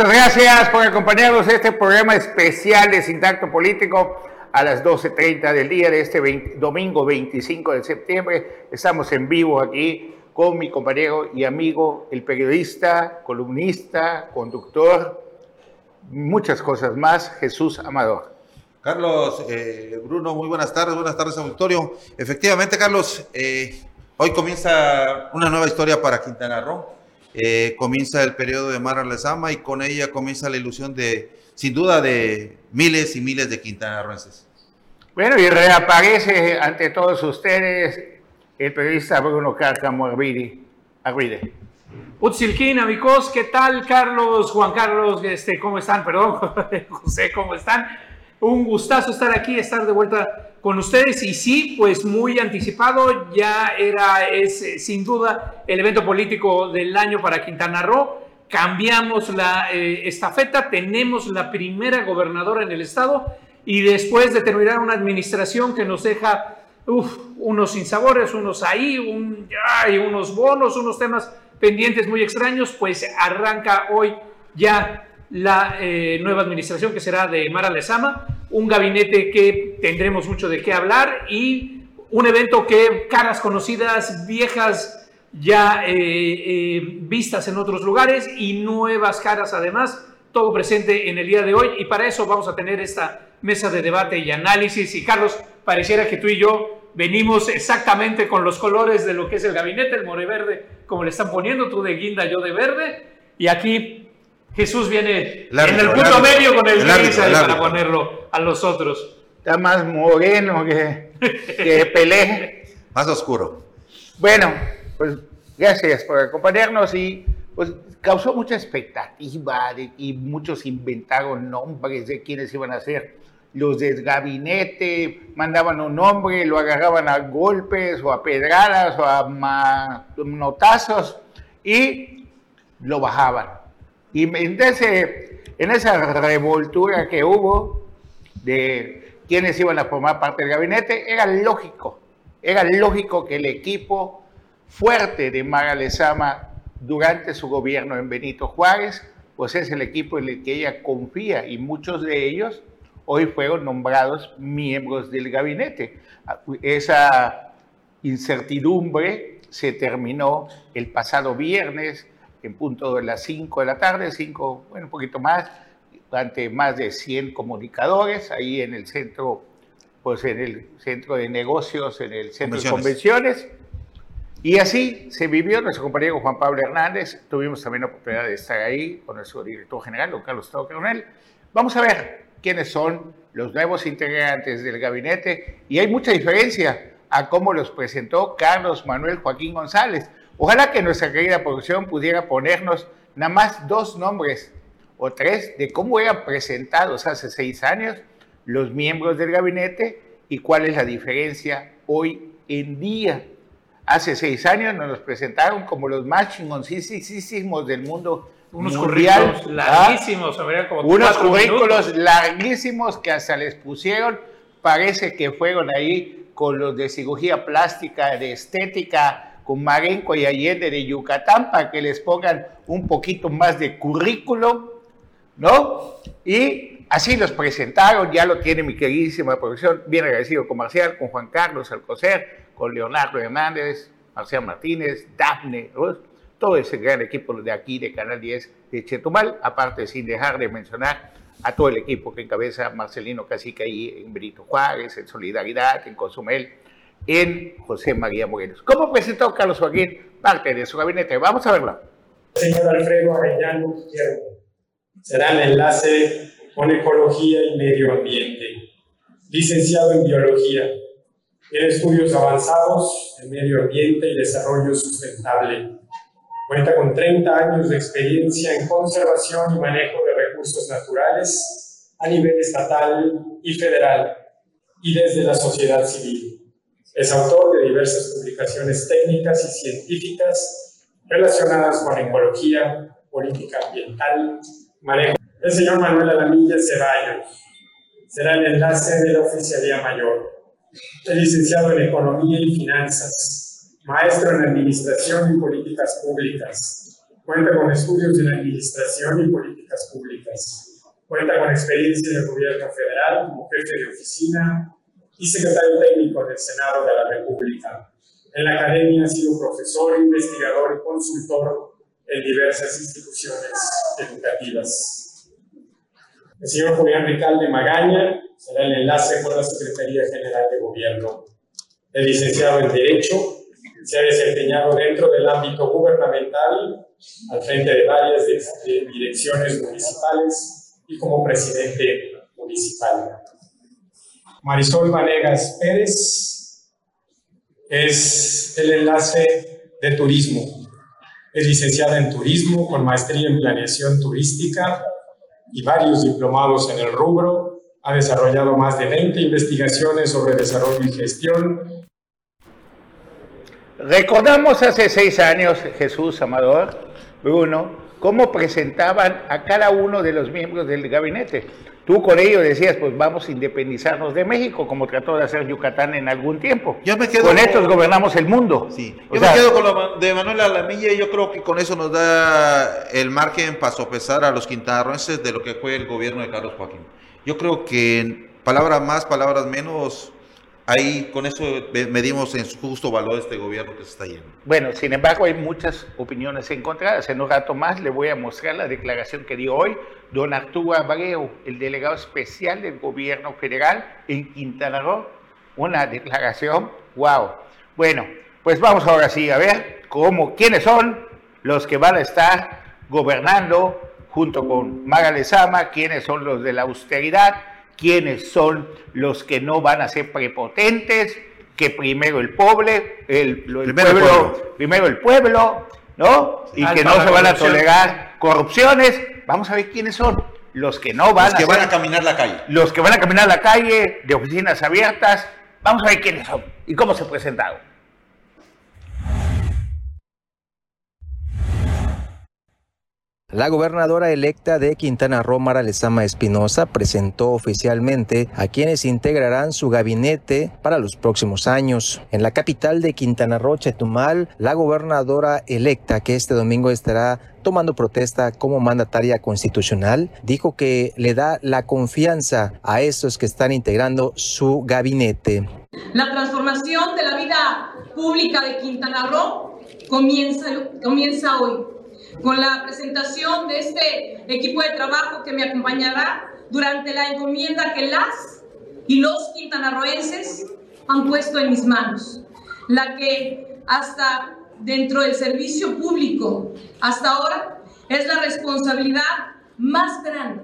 Muchas gracias por acompañarnos en este programa especial de Sintacto Político a las 12.30 del día de este domingo 25 de septiembre. Estamos en vivo aquí con mi compañero y amigo, el periodista, columnista, conductor, muchas cosas más, Jesús Amador. Carlos, eh, Bruno, muy buenas tardes, buenas tardes, auditorio. Efectivamente, Carlos, eh, hoy comienza una nueva historia para Quintana Roo eh, comienza el periodo de Mara Lezama y con ella comienza la ilusión de, sin duda, de miles y miles de quintanarroenses. Bueno, y reaparece ante todos ustedes el periodista Bruno Cárcamo Arvide. Utzilquín, amigos, ¿qué tal? Carlos, Juan Carlos, este, ¿cómo están? Perdón, José, ¿cómo están? Un gustazo estar aquí, estar de vuelta con ustedes y sí, pues muy anticipado, ya era, es eh, sin duda el evento político del año para Quintana Roo. Cambiamos la eh, estafeta, tenemos la primera gobernadora en el estado y después de terminar una administración que nos deja unos sinsabores, unos ahí, un, ay, unos bonos, unos temas pendientes muy extraños, pues arranca hoy ya la eh, nueva administración que será de Mara Lezama, un gabinete que tendremos mucho de qué hablar y un evento que caras conocidas, viejas, ya eh, eh, vistas en otros lugares y nuevas caras además, todo presente en el día de hoy. Y para eso vamos a tener esta mesa de debate y análisis. Y Carlos, pareciera que tú y yo venimos exactamente con los colores de lo que es el gabinete, el more verde, como le están poniendo, tú de guinda, yo de verde. Y aquí Jesús viene en el punto medio con el, gris para ponerlo a los otros. Está más moreno que, que Pelé. más oscuro. Bueno, pues gracias por acompañarnos y pues causó mucha expectativa y muchos inventaron nombres de quienes iban a ser los del gabinete, mandaban un nombre, lo agarraban a golpes o a pedradas o a manotazos y lo bajaban y en, en esa revoltura que hubo de quienes iban a formar parte del gabinete, era lógico, era lógico que el equipo fuerte de Mara Lezama durante su gobierno en Benito Juárez, pues es el equipo en el que ella confía y muchos de ellos hoy fueron nombrados miembros del gabinete. Esa incertidumbre se terminó el pasado viernes en punto de las 5 de la tarde, 5, bueno, un poquito más, ante más de 100 comunicadores, ahí en el centro, pues en el centro de negocios, en el centro de convenciones. Y así se vivió nuestro compañero Juan Pablo Hernández. Tuvimos también la oportunidad de estar ahí con nuestro director general, don Carlos Tado Coronel. Vamos a ver quiénes son los nuevos integrantes del gabinete. Y hay mucha diferencia a cómo los presentó Carlos Manuel Joaquín González. Ojalá que nuestra querida producción pudiera ponernos nada más dos nombres o tres de cómo eran presentados hace seis años los miembros del gabinete y cuál es la diferencia hoy en día. Hace seis años nos los presentaron como los más chingoncísimos del mundo unos currículos larguísimos, como unos currículos larguísimos que hasta les pusieron, parece que fueron ahí con los de cirugía plástica, de estética, con Marenco y Allende de Yucatán para que les pongan un poquito más de currículum, ¿no? Y así los presentaron, ya lo tiene mi queridísima producción, bien agradecido con Marcial, con Juan Carlos Alcocer, con Leonardo Hernández, Marcial Martínez, Dafne, todo ese gran equipo de aquí de Canal 10 de Chetumal, aparte sin dejar de mencionar a todo el equipo que encabeza Marcelino Cacique ahí en Benito Juárez, en Solidaridad, en Consumel, en José María Morelos. ¿Cómo presentó Carlos Joaquín parte de su gabinete? Vamos a verlo. Señor Alfredo Arellano será el enlace con Ecología y Medio Ambiente. Licenciado en Biología, tiene estudios avanzados en Medio Ambiente y Desarrollo Sustentable. Cuenta con 30 años de experiencia en conservación y manejo de recursos naturales a nivel estatal y federal y desde la sociedad civil. Es autor de diversas publicaciones técnicas y científicas relacionadas con ecología, política ambiental, manejo. El señor Manuel Alamilla Ceballos será el enlace de la Oficialía Mayor. Es licenciado en Economía y Finanzas, maestro en Administración y Políticas Públicas, Cuenta con estudios en administración y políticas públicas. Cuenta con experiencia en el gobierno federal como jefe de oficina y secretario técnico del Senado de la República. En la academia ha sido profesor, investigador y consultor en diversas instituciones educativas. El señor Julián Ricalde Magaña será el enlace con la Secretaría General de Gobierno. Es licenciado en Derecho, se ha desempeñado dentro del ámbito gubernamental al frente de varias direcciones municipales y como presidente municipal. Marisol Vanegas Pérez es el enlace de turismo. Es licenciada en turismo con maestría en planeación turística y varios diplomados en el rubro. Ha desarrollado más de 20 investigaciones sobre desarrollo y gestión. Recordamos hace seis años, Jesús Amador, Bruno, cómo presentaban a cada uno de los miembros del gabinete. Tú con ello decías, pues vamos a independizarnos de México, como trató de hacer Yucatán en algún tiempo. Yo me quedo con estos gobernamos el mundo. Sí. Yo me quedo con lo de Manuel Alamilla y yo creo que con eso nos da el margen para sopesar a los quintanarroenses de lo que fue el gobierno de Carlos Joaquín. Yo creo que palabras más, palabras menos, ahí con eso medimos en su justo valor este gobierno que se está yendo. Bueno, sin embargo, hay muchas opiniones encontradas. En un rato más le voy a mostrar la declaración que dio hoy don Arturo Abreu, el delegado especial del gobierno federal en Quintana Roo. Una declaración, wow. Bueno, pues vamos ahora sí a ver cómo, quiénes son los que van a estar gobernando junto con Maga Lezama, quiénes son los de la austeridad, quiénes son los que no van a ser prepotentes, que primero el pobre, el, primero, pueblo, pueblo, primero el pueblo, ¿no? Y que no se van a tolerar corrupciones. Vamos a ver quiénes son los que no van los que van a caminar la calle. Los que van a caminar la calle de oficinas abiertas. Vamos a ver quiénes son y cómo se presentaron. La gobernadora electa de Quintana Roo, Mara Lezama Espinosa, presentó oficialmente a quienes integrarán su gabinete para los próximos años. En la capital de Quintana Roo, Chetumal, la gobernadora electa, que este domingo estará tomando protesta como mandataria constitucional, dijo que le da la confianza a estos que están integrando su gabinete. La transformación de la vida pública de Quintana Roo comienza, comienza hoy con la presentación de este equipo de trabajo que me acompañará durante la encomienda que las y los quintanarroenses han puesto en mis manos, la que hasta dentro del servicio público hasta ahora es la responsabilidad más grande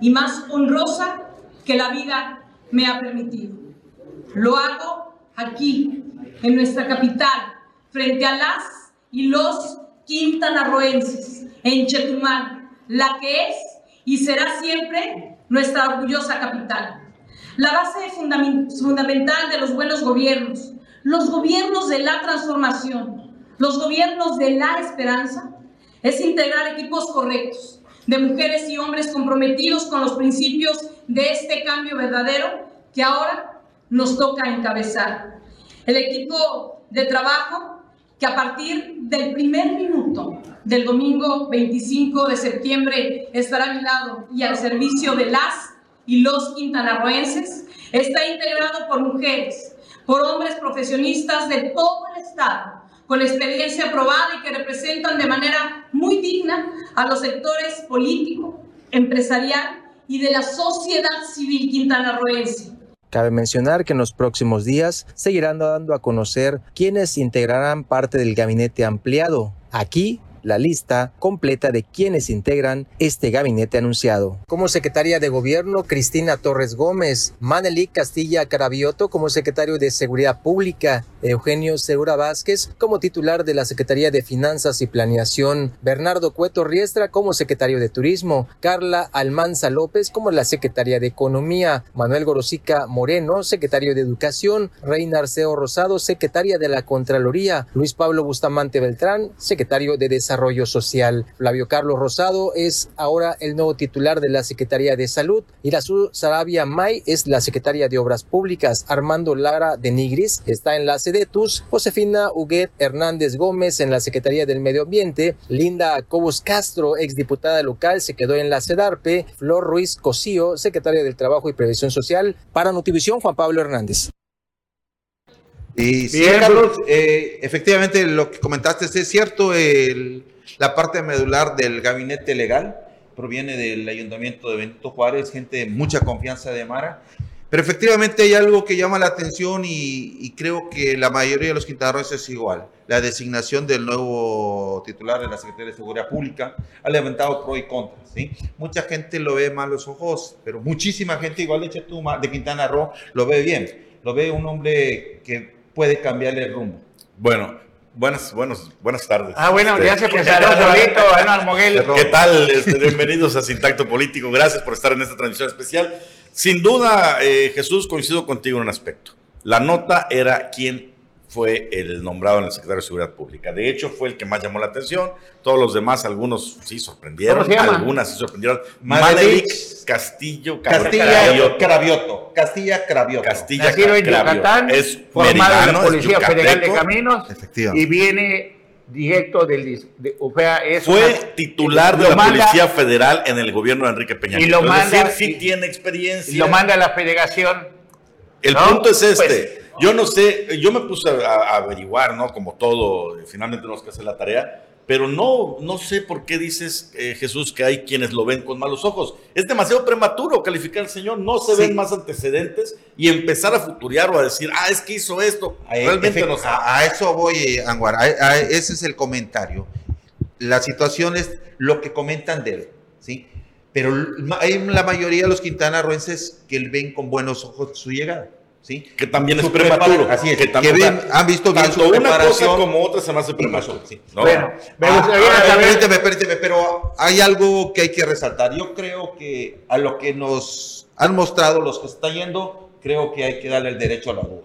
y más honrosa que la vida me ha permitido. Lo hago aquí, en nuestra capital, frente a las y los quintanarroenses, en Chetumal, la que es y será siempre nuestra orgullosa capital. La base fundamental de los buenos gobiernos, los gobiernos de la transformación, los gobiernos de la esperanza, es integrar equipos correctos de mujeres y hombres comprometidos con los principios de este cambio verdadero que ahora nos toca encabezar. El equipo de trabajo que a partir del primer minuto del domingo 25 de septiembre estará a mi lado y al servicio de las y los quintanarroenses, está integrado por mujeres, por hombres profesionistas de todo el Estado, con experiencia probada y que representan de manera muy digna a los sectores político, empresarial y de la sociedad civil quintanarroense Cabe mencionar que en los próximos días seguirán dando a conocer quienes integrarán parte del gabinete ampliado. Aquí la lista completa de quienes integran este gabinete anunciado. Como secretaria de Gobierno, Cristina Torres Gómez, Maneli Castilla Carabioto como secretario de Seguridad Pública, Eugenio Segura Vázquez como titular de la Secretaría de Finanzas y Planeación, Bernardo Cueto Riestra como secretario de Turismo, Carla Almanza López como la secretaria de Economía, Manuel Gorosica Moreno, secretario de Educación, Reina Arceo Rosado, secretaria de la Contraloría, Luis Pablo Bustamante Beltrán, secretario de Desarrollo Desarrollo Social. Flavio Carlos Rosado es ahora el nuevo titular de la Secretaría de Salud. Irazú Sarabia May es la secretaria de Obras Públicas. Armando Lara de Nigris está en la SEDETUS. Josefina Huguet Hernández Gómez en la Secretaría del Medio Ambiente. Linda Cobos Castro, exdiputada local, se quedó en la CEDARPE. Flor Ruiz Cosío, secretaria del Trabajo y Previsión Social. Para Notivisión, Juan Pablo Hernández. Y sí, Carlos, eh, efectivamente lo que comentaste es cierto, el, la parte medular del gabinete legal proviene del ayuntamiento de Benito Juárez, gente de mucha confianza de Mara, pero efectivamente hay algo que llama la atención y, y creo que la mayoría de los quintanarroenses es igual. La designación del nuevo titular de la Secretaría de Seguridad Pública ha levantado pro y contra. ¿sí? Mucha gente lo ve mal los ojos, pero muchísima gente, igual de Chetuma, de Quintana Roo, lo ve bien. Lo ve un hombre que puede cambiarle el rumbo. Bueno, buenas, buenas, buenas tardes. Ah, bueno, Este, ya se presentó solito, Moguel. ¿Qué tal? Este, bienvenidos a Sintacto Político. Gracias por estar en esta transmisión especial. Sin duda, eh, Jesús, coincido contigo en un aspecto. La nota era quién fue el nombrado en el secretario de Seguridad Pública. De hecho, fue el que más llamó la atención. Todos los demás, algunos sí sorprendieron. ¿Cómo se llama? Algunas sí sorprendieron. Manelik Castillo Castilla Cravioto. Cravioto. Castilla Cravioto. Castilla Cravioto. Es formado en la es Policía Federal de. Caminos Efectivamente. y viene directo del... de- o sea, es Fue una- titular de la manda- Policía Federal en el gobierno de Enrique Peña Y lo es manda- decir, sí y- tiene experiencia. y lo manda a la federación. El ¿no? punto es este. Pues- yo no sé, yo me puse a, a averiguar, ¿no? Como todo, finalmente tenemos que hacer la tarea, pero no, no sé por qué dices, eh, Jesús, que hay quienes lo ven con malos ojos. Es demasiado prematuro calificar al Señor, no se Sí. ven más antecedentes y empezar a futuriar o a decir, ah, es que hizo esto. Eh, Realmente no a, a eso voy, eh, Anguar. A- ese es el comentario. La situación es lo que comentan de él, ¿sí? Pero hay la mayoría de los quintanarroenses que ven con buenos ojos su llegada, ¿sí? Que también es prematuro. Así es, Que, que, ven, han visto bien tanto su una cosa como otra se me hace prematuro. Sí. ¿no? Bueno, me Ah, gustaría ah, saber... permíteme, permíteme, pero hay algo que hay que resaltar. Yo creo que a lo que nos han mostrado los que están yendo, creo que hay que darle el derecho a la duda.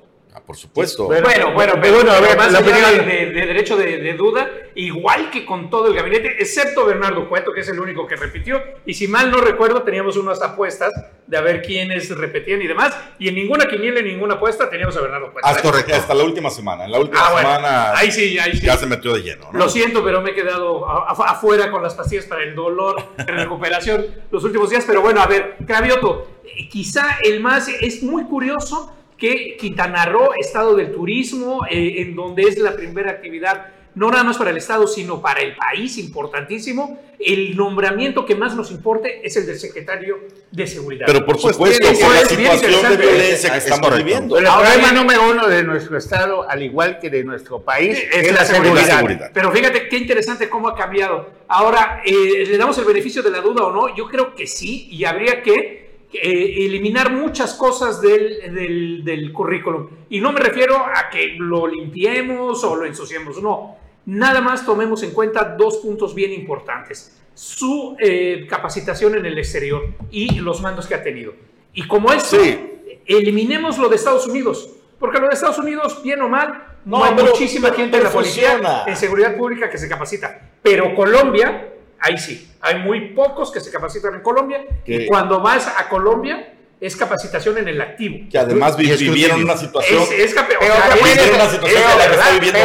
Ah, por supuesto. Bueno, Bueno, bueno, pero bueno, a ver, más la allá de, opinión- de- de derecho de, de duda, igual que con todo el gabinete, excepto Bernardo Cueto, que es el único que repitió, y si mal no recuerdo, teníamos unas apuestas de a ver quiénes repetían y demás, y en ninguna quiniela, en ninguna apuesta teníamos a Bernardo Cueto. Ah, Hasta, correcto. hasta la última semana. En la última Ah, bueno, semana ahí sí, ahí sí. ya se metió de lleno. ¿no? Lo siento, pero me he quedado afuera con las pastillas para el dolor recuperación los últimos días. Pero bueno, a ver, Cravioto, eh, quizá el más es muy curioso que Quintana Roo, estado del turismo, eh, en donde es la primera actividad, no nada más para el estado, sino para el país, importantísimo. El nombramiento que más nos importe es el del secretario de Seguridad. Pero por Pues, supuesto, por la situación de violencia que Es estamos viviendo. El Ahora problema número uno de nuestro estado, al igual que de nuestro país, es es, la la seguridad. seguridad. seguridad. Pero fíjate qué interesante cómo ha cambiado. Ahora, eh, ¿le damos el beneficio de la duda o no? Yo creo que sí, y habría que eh, eliminar muchas cosas del, del, del currículum. Y no me refiero a que lo limpiemos o lo ensuciemos, no. Nada más tomemos en cuenta dos puntos bien importantes. Su eh, capacitación en el exterior y los mandos que ha tenido. Y como eso, Sí. eliminemos lo de Estados Unidos. Porque lo de Estados Unidos, bien o mal, no, No, hay muchísima gente en la policía, en seguridad pública que se capacita. Pero Colombia, ahí sí, hay muy pocos que se capacitan en Colombia. Que- Y cuando vas a Colombia, es capacitación en el activo. Que además vi- vivieron una situación. Es, es ¿qué la que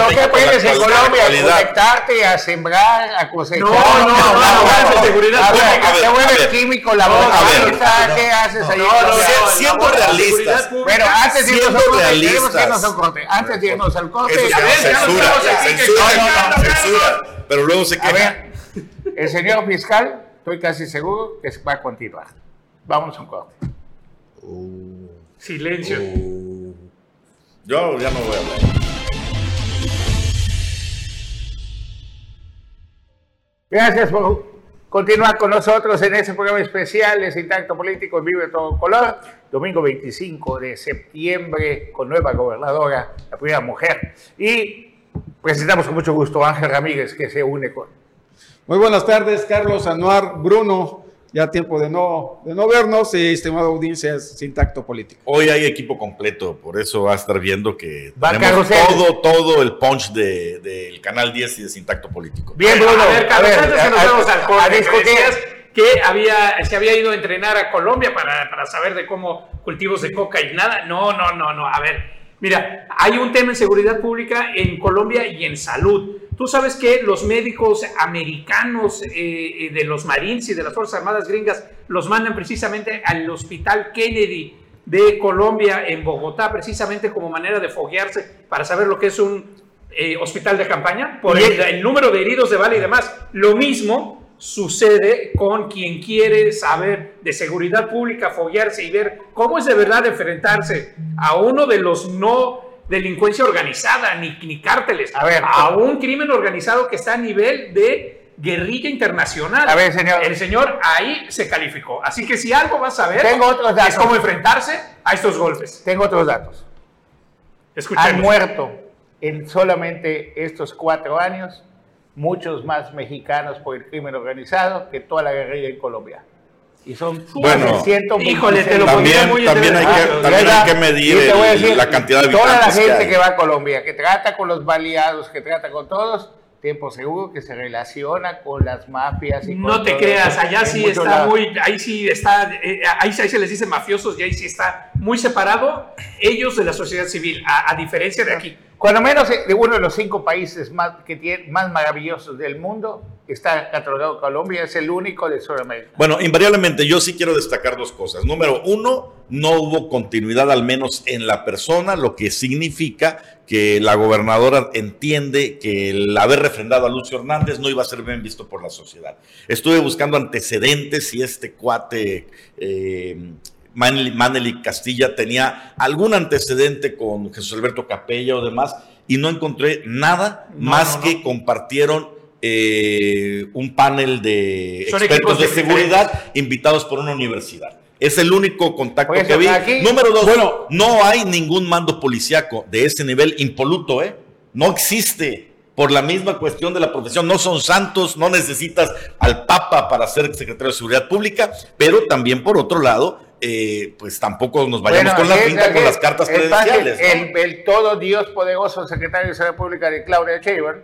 ¿qué la puedes en Colombia? actualidad. Conectarte a sembrar, a cosechar. No, no, no, no, seguridad A. A te a vuelves químico a laboral. ver. ¿Qué haces ahí? No, no, no, Sie- no, siendo la realistas. Pero antes de irnos al corte, realistas. tenemos que irnos al corte. Antes de irnos al corte, censura, censura, censura. Pero luego se a queja. El señor fiscal, estoy casi seguro que va a continuar. Vamos a un corte. Silencio. Yo ya no voy a hablar. Gracias por continuar con nosotros en este programa especial de Sintacto Político en Vivo de Todo Color. Domingo 25 de septiembre con nueva gobernadora, la primera mujer. Y presentamos con mucho gusto a Ángel Ramírez que se une con... Muy buenas tardes, Carlos Anuar, Bruno ya tiempo de no, de no vernos, eh, estimado audiencia, sin tacto político. Hoy hay equipo completo, por eso va a estar viendo que Va tenemos todo, todo el punch del de, del Canal 10 y de Sin Tacto Político. Bien, Bruno. a ver, Carlos, antes que nos a- vamos al a- corte, a que había, se había ido a entrenar a Colombia para, para saber de cómo cultivos de coca y nada. No, no, no, no. A ver, mira, hay un tema en seguridad pública en Colombia y en salud. Tú sabes que los médicos americanos eh, eh, de los Marines y de las Fuerzas Armadas gringas los mandan precisamente al Hospital Kennedy de Colombia en Bogotá, precisamente como manera de foguearse para saber lo que es un eh, hospital de campaña, por Y el, el- el número de heridos de bala y demás. Lo mismo sucede con quien quiere saber de seguridad pública, foguearse y ver cómo es de verdad enfrentarse a uno de los no delincuencia organizada, ni, ni cárteles, A ver, un crimen organizado que está a nivel de guerrilla internacional. A ver, señor. El señor ahí se calificó. Así que si algo vas a ver, Tengo otros datos. es cómo enfrentarse a estos golpes. Tengo otros datos. Escuchemos. Han muerto en solamente estos cuatro años muchos más mexicanos por el crimen organizado que toda la guerrilla en Colombia. Y son Bueno, más de 126. híjole, te lo También, muy también, hay que, también hay que medir el- decir, la cantidad de Toda la gente hay. que, va a Colombia, que trata con los baleados, que trata con todos, tiempo seguro que se relaciona con las mafias. Y No te creas, allá sí está muy, ahí sí está, eh, ahí, ahí se les dice mafiosos y ahí sí está muy separado ellos de la sociedad civil, a, a diferencia de aquí. Cuando menos eh, de uno de los cinco países más, que tiene, más maravillosos del mundo está catalogado Colombia, es el único de Sudamérica. Bueno, invariablemente yo sí quiero destacar dos cosas. Número uno, no hubo continuidad al menos en la persona, lo que significa que la gobernadora entiende que el haber refrendado a Lucio Hernández no iba a ser bien visto por la sociedad. Estuve buscando antecedentes si este cuate eh, Castilla tenía algún antecedente con Jesús Alberto Capella o demás y no encontré nada No, más no, no. que compartieron eh, un panel de Son expertos de seguridad invitados por una universidad. Es el único contacto que vi. aquí- Número dos, Bueno. no hay ningún mando policiaco de ese nivel impoluto, ¿eh? No existe. Por la misma cuestión de la profesión, no son santos, no necesitas al Papa para ser secretario de Seguridad Pública, pero también por otro lado, eh, pues tampoco nos vayamos Bueno, con la pinta con las cartas credenciales. ¿no? El, el todo Dios poderoso secretario de Seguridad Pública de Claudia Sheinbaum,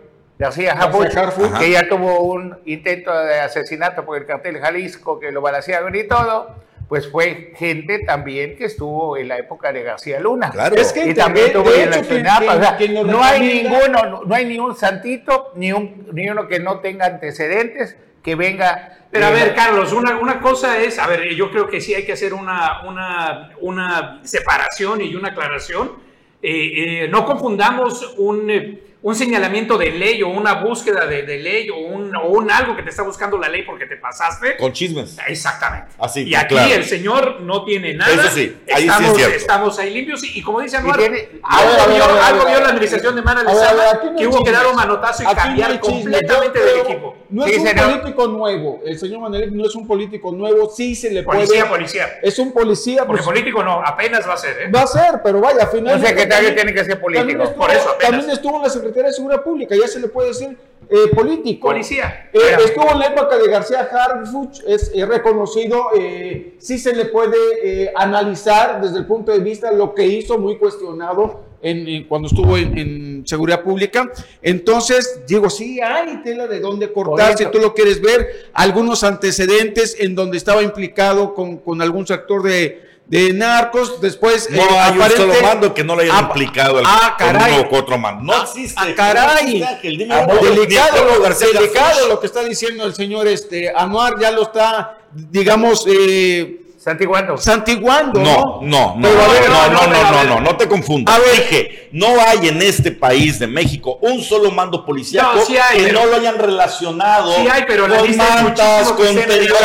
García Harfuch. que ya tuvo un intento de asesinato por el cartel Jalisco, que lo balancearon y todo, pues fue gente también que estuvo en la época de García Luna. Claro. Es que Y también de- tuvo de en la Chinapa, o sea, no hay ninguno, no, no hay ni un santito, ni, un, ni uno que no tenga antecedentes, que venga... Pero a eh, ver, Carlos, una, una cosa es, a ver, yo creo que sí hay que hacer una, una, una separación y una aclaración. Eh, eh, no confundamos un, eh, un señalamiento de ley o una búsqueda de, de ley o un, o un algo que te está buscando la ley porque te pasaste. Con chismes. Exactamente. Así, y aquí claro. el señor no tiene nada. Eso sí, ahí sí es estamos, cierto. estamos ahí limpios y, y como dice Anuar, algo, vio, la administración de Mara Lezama que hubo que dar un manotazo y cambiar completamente del equipo. No Sí, es un señor. político nuevo. El señor Manuel no es un político nuevo. Sí se le puede. Policía, policía. Es un policía. Porque pues, político no, apenas va a ser, ¿eh? Va a ser, pero vaya, Un finalmente. secretario también- tiene que ser político. También estuvo, Por eso apenas. también estuvo en la Secretaría de Seguridad Pública, ya se le puede decir eh, político. Policía. Eh, estuvo en la época de García Harfuch, es eh, reconocido, eh, sí se le puede analizar desde el punto de vista de lo que hizo, muy cuestionado en, en- cuando estuvo en, en seguridad pública. Entonces, digo, sí hay tela de dónde cortar, si tú lo quieres ver, algunos antecedentes en donde estaba implicado con, con algún sector de, de narcos, después... No eh, hay un aparente- solo mando que no le hayan Ah, implicado al, ah, con caray. uno u otro mando. No Ah, existe. ah, caray. Existe, Ah, ni delicado, delicado lo que está diciendo el señor este Anuar ya lo está digamos eh, Santiguando. santiguando No, no, no, ver, no, no, no, no, no, no, no te confundas. A ver. Dije, no hay en este país de México un solo mando policiaco No, sí hay, que pero- no lo hayan relacionado Sí hay, pero con mantas, con periódicos,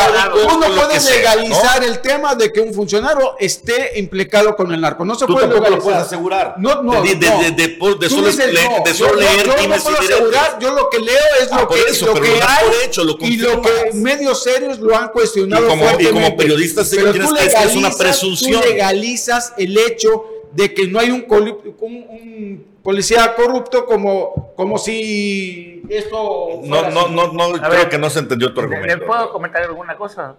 uno con lo que puede sea, legalizar ¿no? el tema de que un funcionario esté implicado con el narco no se Tú puede tampoco lo legalizar. puedes asegurar. no no De, de, no. de, de- de Tú solo, dices, le- no, de yo- solo yo- leer yo no puedo asegurar, yo lo que leo es Ah, lo por que, eso, lo pero que hay por hecho, lo y lo que medios serios lo han cuestionado Y como- y Pero tú que decir, es una legalizas- presunción. Tú legalizas el hecho de que no hay un, coli- un, un policía corrupto como, como si esto No, no, no, no creo ver, que no se entendió tu ¿Le, argumento. le puedo comentar alguna cosa?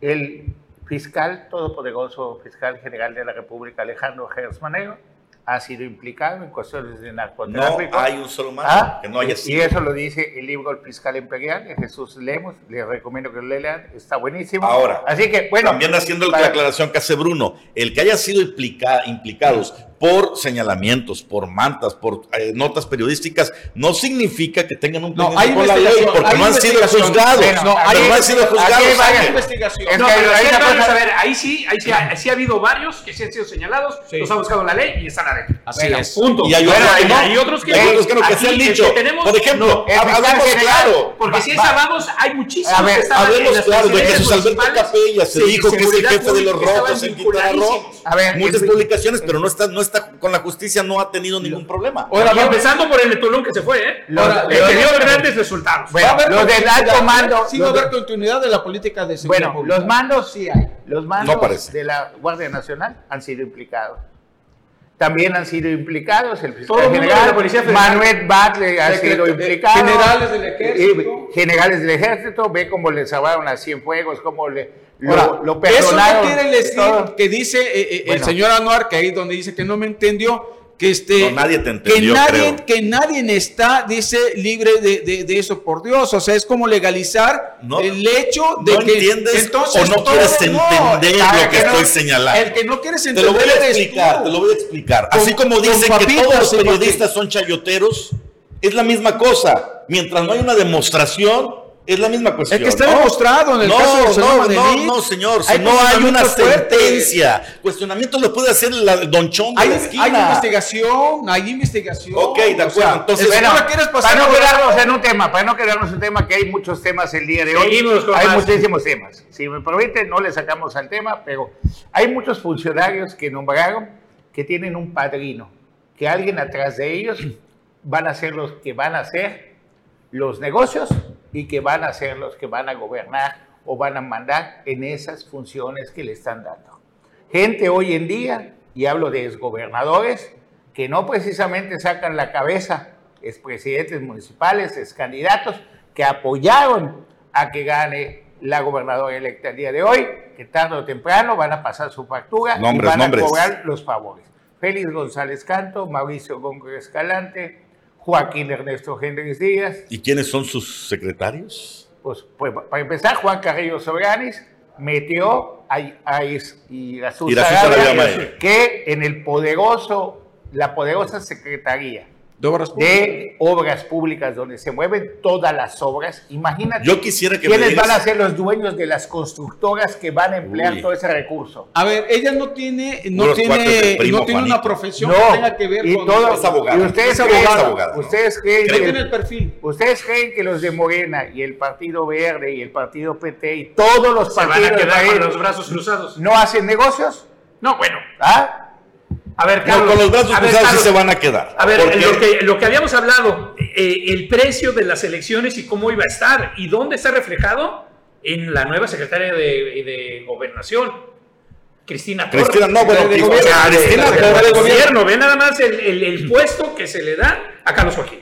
el fiscal todopoderoso, fiscal general de la República, Alejandro Gers Manero, ha sido implicado en cuestiones de No narcotráfico. hay un solo mano Ah, que no haya y sido. eso lo dice el libro El Fiscal Imperial de Jesús Lemos. Les recomiendo que lo lean, está buenísimo. Ahora, así que, bueno. También haciendo la aclaración que hace Bruno, el que haya sido implica- implicados por señalamientos, por mantas, por eh, notas periodísticas, no significa que tengan un No, pendiente hay con la ley, porque hay no han sido juzgados. Bueno, no, aquí- no han sido juzgados. hay varias Ángel. investigación. Es No, pero hay hay una varios, cosa- a ver, ahí sí, ahí sí, ha- sí ha habido varios que sí han sido señalados, Sí. los ha buscado la ley y están adentro. Así Bueno, es. Punto. Y hay Bueno, otros que no. hay otros que Hay otros que no, que se han dicho. que tenemos, Por ejemplo, no, el hab- hablemos fiscal general, claro. porque si es vamos, hay muchísimos A ver, que estaban Hablemos en las claro de Jesús Alberto Capella se dijo que es el jefe de los rojos en Quintana Roo. Muchas publicaciones, pero no está, no está con la justicia, no ha tenido ningún problema. Ahora, va- empezando por el de Tulum que se fue, ¿eh? Los- Ahora, El que dio grandes resultados. Bueno, va a haber los del continuidad, alto mando- Sí, va a los de- haber continuidad de la política de seguridad Bueno, pública. los mandos sí hay. Los mandos No de la Guardia Nacional han sido implicados. También han sido implicados el fiscal Todo general, de la Policía Federal. Manuel Batle ha sido eh, implicado. generales del ejército. Generales del ejército, ve cómo le salvaron a Cienfuegos, cómo le, lo, Ahora, lo eso perdonaron. no quiere decir todo. que dice eh, eh, el señor Anuar, que ahí donde dice que no me entendió, que este... No, nadie te entendió, que nadie, creo. que nadie está, dice, libre de, de- de eso, por Dios. O sea, es como legalizar No- el hecho de no que... entiendes o no quieres entender lo que no, estoy señalando. El que no quieres Te entender lo voy a explicar, te lo voy a explicar. Con- Así como dicen que todos los periodistas son chayoteros, es la misma cosa. Mientras no hay una demostración, es la misma cuestión. El que está ¿no? demostrado en el no, caso del señor no, no, no, señor. Si Hay no hay una cuestionamientos fuertes. sentencia, cuestionamiento lo puede hacer la- el Don Chong de Hay, la hay investigación, hay investigación. Ok, de o acuerdo, sea, entonces, Bueno, pasar para no quedarnos en un tema, para no quedarnos en un tema, que hay muchos temas el día de hoy. Seguimos con hay más. muchísimos temas. Si me permite, no le sacamos al tema, pero hay muchos funcionarios que nombraron que tienen un padrino, que alguien atrás de ellos van a ser los que van a hacer los negocios y que van a ser los que van a gobernar o van a mandar en esas funciones que le están dando. Gente hoy en día, y hablo de exgobernadores, que no precisamente sacan la cabeza, expresidentes municipales, excandidatos, que apoyaron a que gane la gobernadora electa el día de hoy, que tarde o temprano van a pasar su factura Nombres, y van nombres. a cobrar los favores. Félix González Canto, Mauricio Góngora Escalante, Joaquín Ernesto Hendrix Díaz, ¿Y quiénes son sus secretarios? pues, pues, para empezar, Juan Carrillo Sobranis metió a, a Irazú Sarabia, que en el poderoso, la poderosa Secretaría de obras públicas. de Obras Públicas, donde se mueven todas las obras, imagínate Yo quisiera que me quiénes digas- van a ser los dueños de las constructoras que van a emplear Uy. todo ese recurso. A ver, ella no tiene, no Unos tiene, primo no tiene una profesión No, que tenga que ver y con todo, Es y ustedes Es creen, ustedes creen en el perfil. ¿Ustedes creen que los de Morena y el Partido Verde y el Partido PT y todos los Se van a partidos del quedar con país los brazos cruzados. no hacen negocios? No, bueno. ¿Ah? A ver, No, Carlos. con los brazos a ver, cruzados sí se van a quedar. A ver, lo que, lo que habíamos hablado, eh, el precio de las elecciones y cómo iba a estar, y dónde está reflejado en la nueva secretaria de, de Gobernación, Cristina Torres. Cristina, no, bueno, de gobierno. o sea, Cristina de- Torres- gobierno, ve nada más el, el- el puesto que se le da a Carlos Joaquín.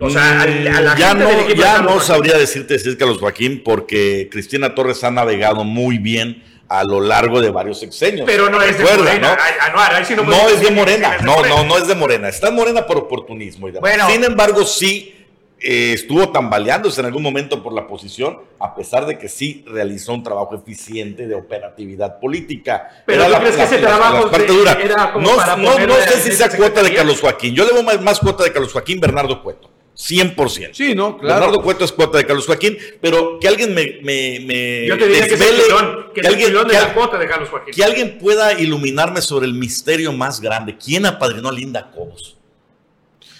O sea, al- a la Mm, ya gente no, del equipo de ya no Joaquín. sabría decirte decir Carlos Joaquín porque Cristina Torres ha navegado muy bien a lo largo de varios sexenios. Pero no es de Recuerda, Morena. ¿no? Ay, Anuar, ahí sí no No es de Morena, es de no, Morena. no, no es de Morena. Está en Morena por oportunismo y demás. Bueno. Sin embargo, sí eh, estuvo tambaleándose en algún momento por la posición, a pesar de que sí realizó un trabajo eficiente de operatividad política. Pero ¿tú crees que ese trabajo parte de- dura. era como no, para no, no sé si esa sea cuota de? Carlos Joaquín. Yo le veo más, más cuota de Carlos Joaquín Bernardo Cueto. 100%. Sí, no, claro. Bernardo Cueto es cuota de Carlos Joaquín, pero que alguien me, me, me Yo te diría que es el pilón, que alguien- de que la cuota de Carlos Joaquín. que alguien pueda iluminarme sobre el misterio más grande. ¿Quién apadrinó a Linda Cobos?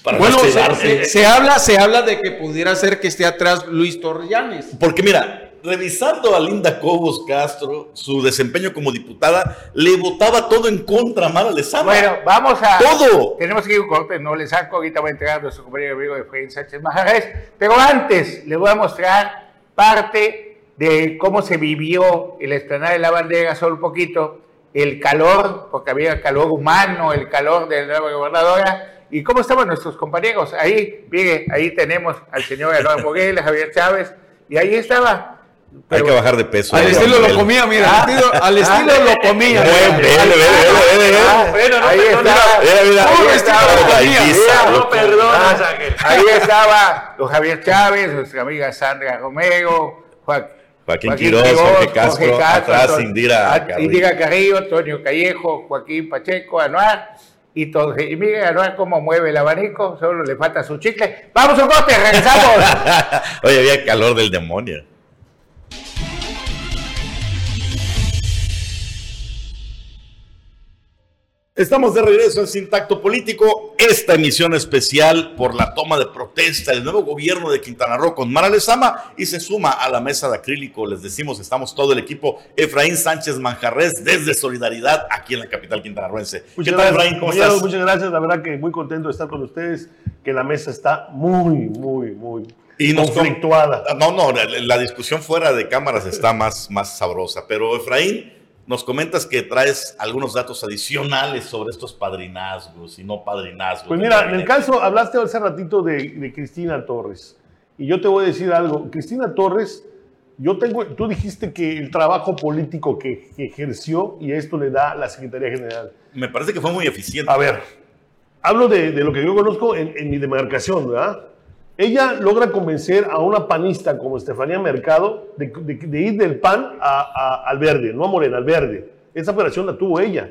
Para Bueno, no se, se- se habla, se habla de que pudiera ser que esté atrás Luis Torrellanes. Porque mira, revisando a Linda Cobos Castro, su desempeño como diputada, le votaba todo en contra a Mara Lezama. Bueno, vamos a... Todo. Tenemos que ir a un corte, no le saco, ahorita va a entrar nuestro compañero amigo de Freddy Sánchez Majarés, pero antes les voy a mostrar parte de cómo se vivió el explanada de la bandera, solo un poquito, el calor, porque había calor humano, el calor de la nueva gobernadora, y cómo estaban nuestros compañeros. Ahí, mire, ahí tenemos al señor Eduardo Moguel, a Javier Chávez, y ahí estaba Hay que bajar de peso. Al estilo lo comía, mira, al estilo, al estilo lo comía. Ve, ve, ve. Ah, Bueno, no ahí perdona. está. Mira, mira, Puro ahí estilo está. de Ahí comida. está, No perdonas, Ángel. Ahí estaba don Javier Chávez, nuestra amiga Sandra Romero, Joa- Joaquín Quirós, Jorge Castro, atrás Indira Carrillo. Indira Carrillo, Antonio Callejo, Joaquín Pacheco, Anuar y todos. Y miren Anuar cómo mueve el abanico, solo le falta su chicle. Vamos a un corte, regresamos. Oye, había calor del demonio. Estamos de regreso en Sin Tacto Político, esta emisión especial por la toma de protesta del nuevo gobierno de Quintana Roo con Mara Lezama y se suma a la mesa de acrílico. Les decimos, estamos todo el equipo Efraín Sánchez Manjarres desde Solidaridad aquí en la capital quintanarroense. ¿Qué Muchas tal, gracias, Efraín? ¿Cómo estás? Muchas gracias, la verdad que muy contento de estar con ustedes, que la mesa está muy, muy, muy Y nos conflictuada. No, no, la, la discusión fuera de cámaras está más, más sabrosa. Pero Efraín, nos comentas que traes algunos datos adicionales sobre estos padrinazgos y no padrinazgos. Pues mira, en el caso, hablaste hace ratito de, de Cristina Torres, y yo te voy a decir algo, Cristina Torres, yo tengo, tú dijiste que el trabajo político que, que ejerció y esto le da la Secretaría General. Me parece que fue muy eficiente. A ver, hablo de, de lo que yo conozco en, en mi demarcación, ¿verdad? Ella logra convencer a una panista como Estefanía Mercado de, de- de ir del PAN a- a- al verde, no a Morena, al verde. Esa operación la tuvo ella.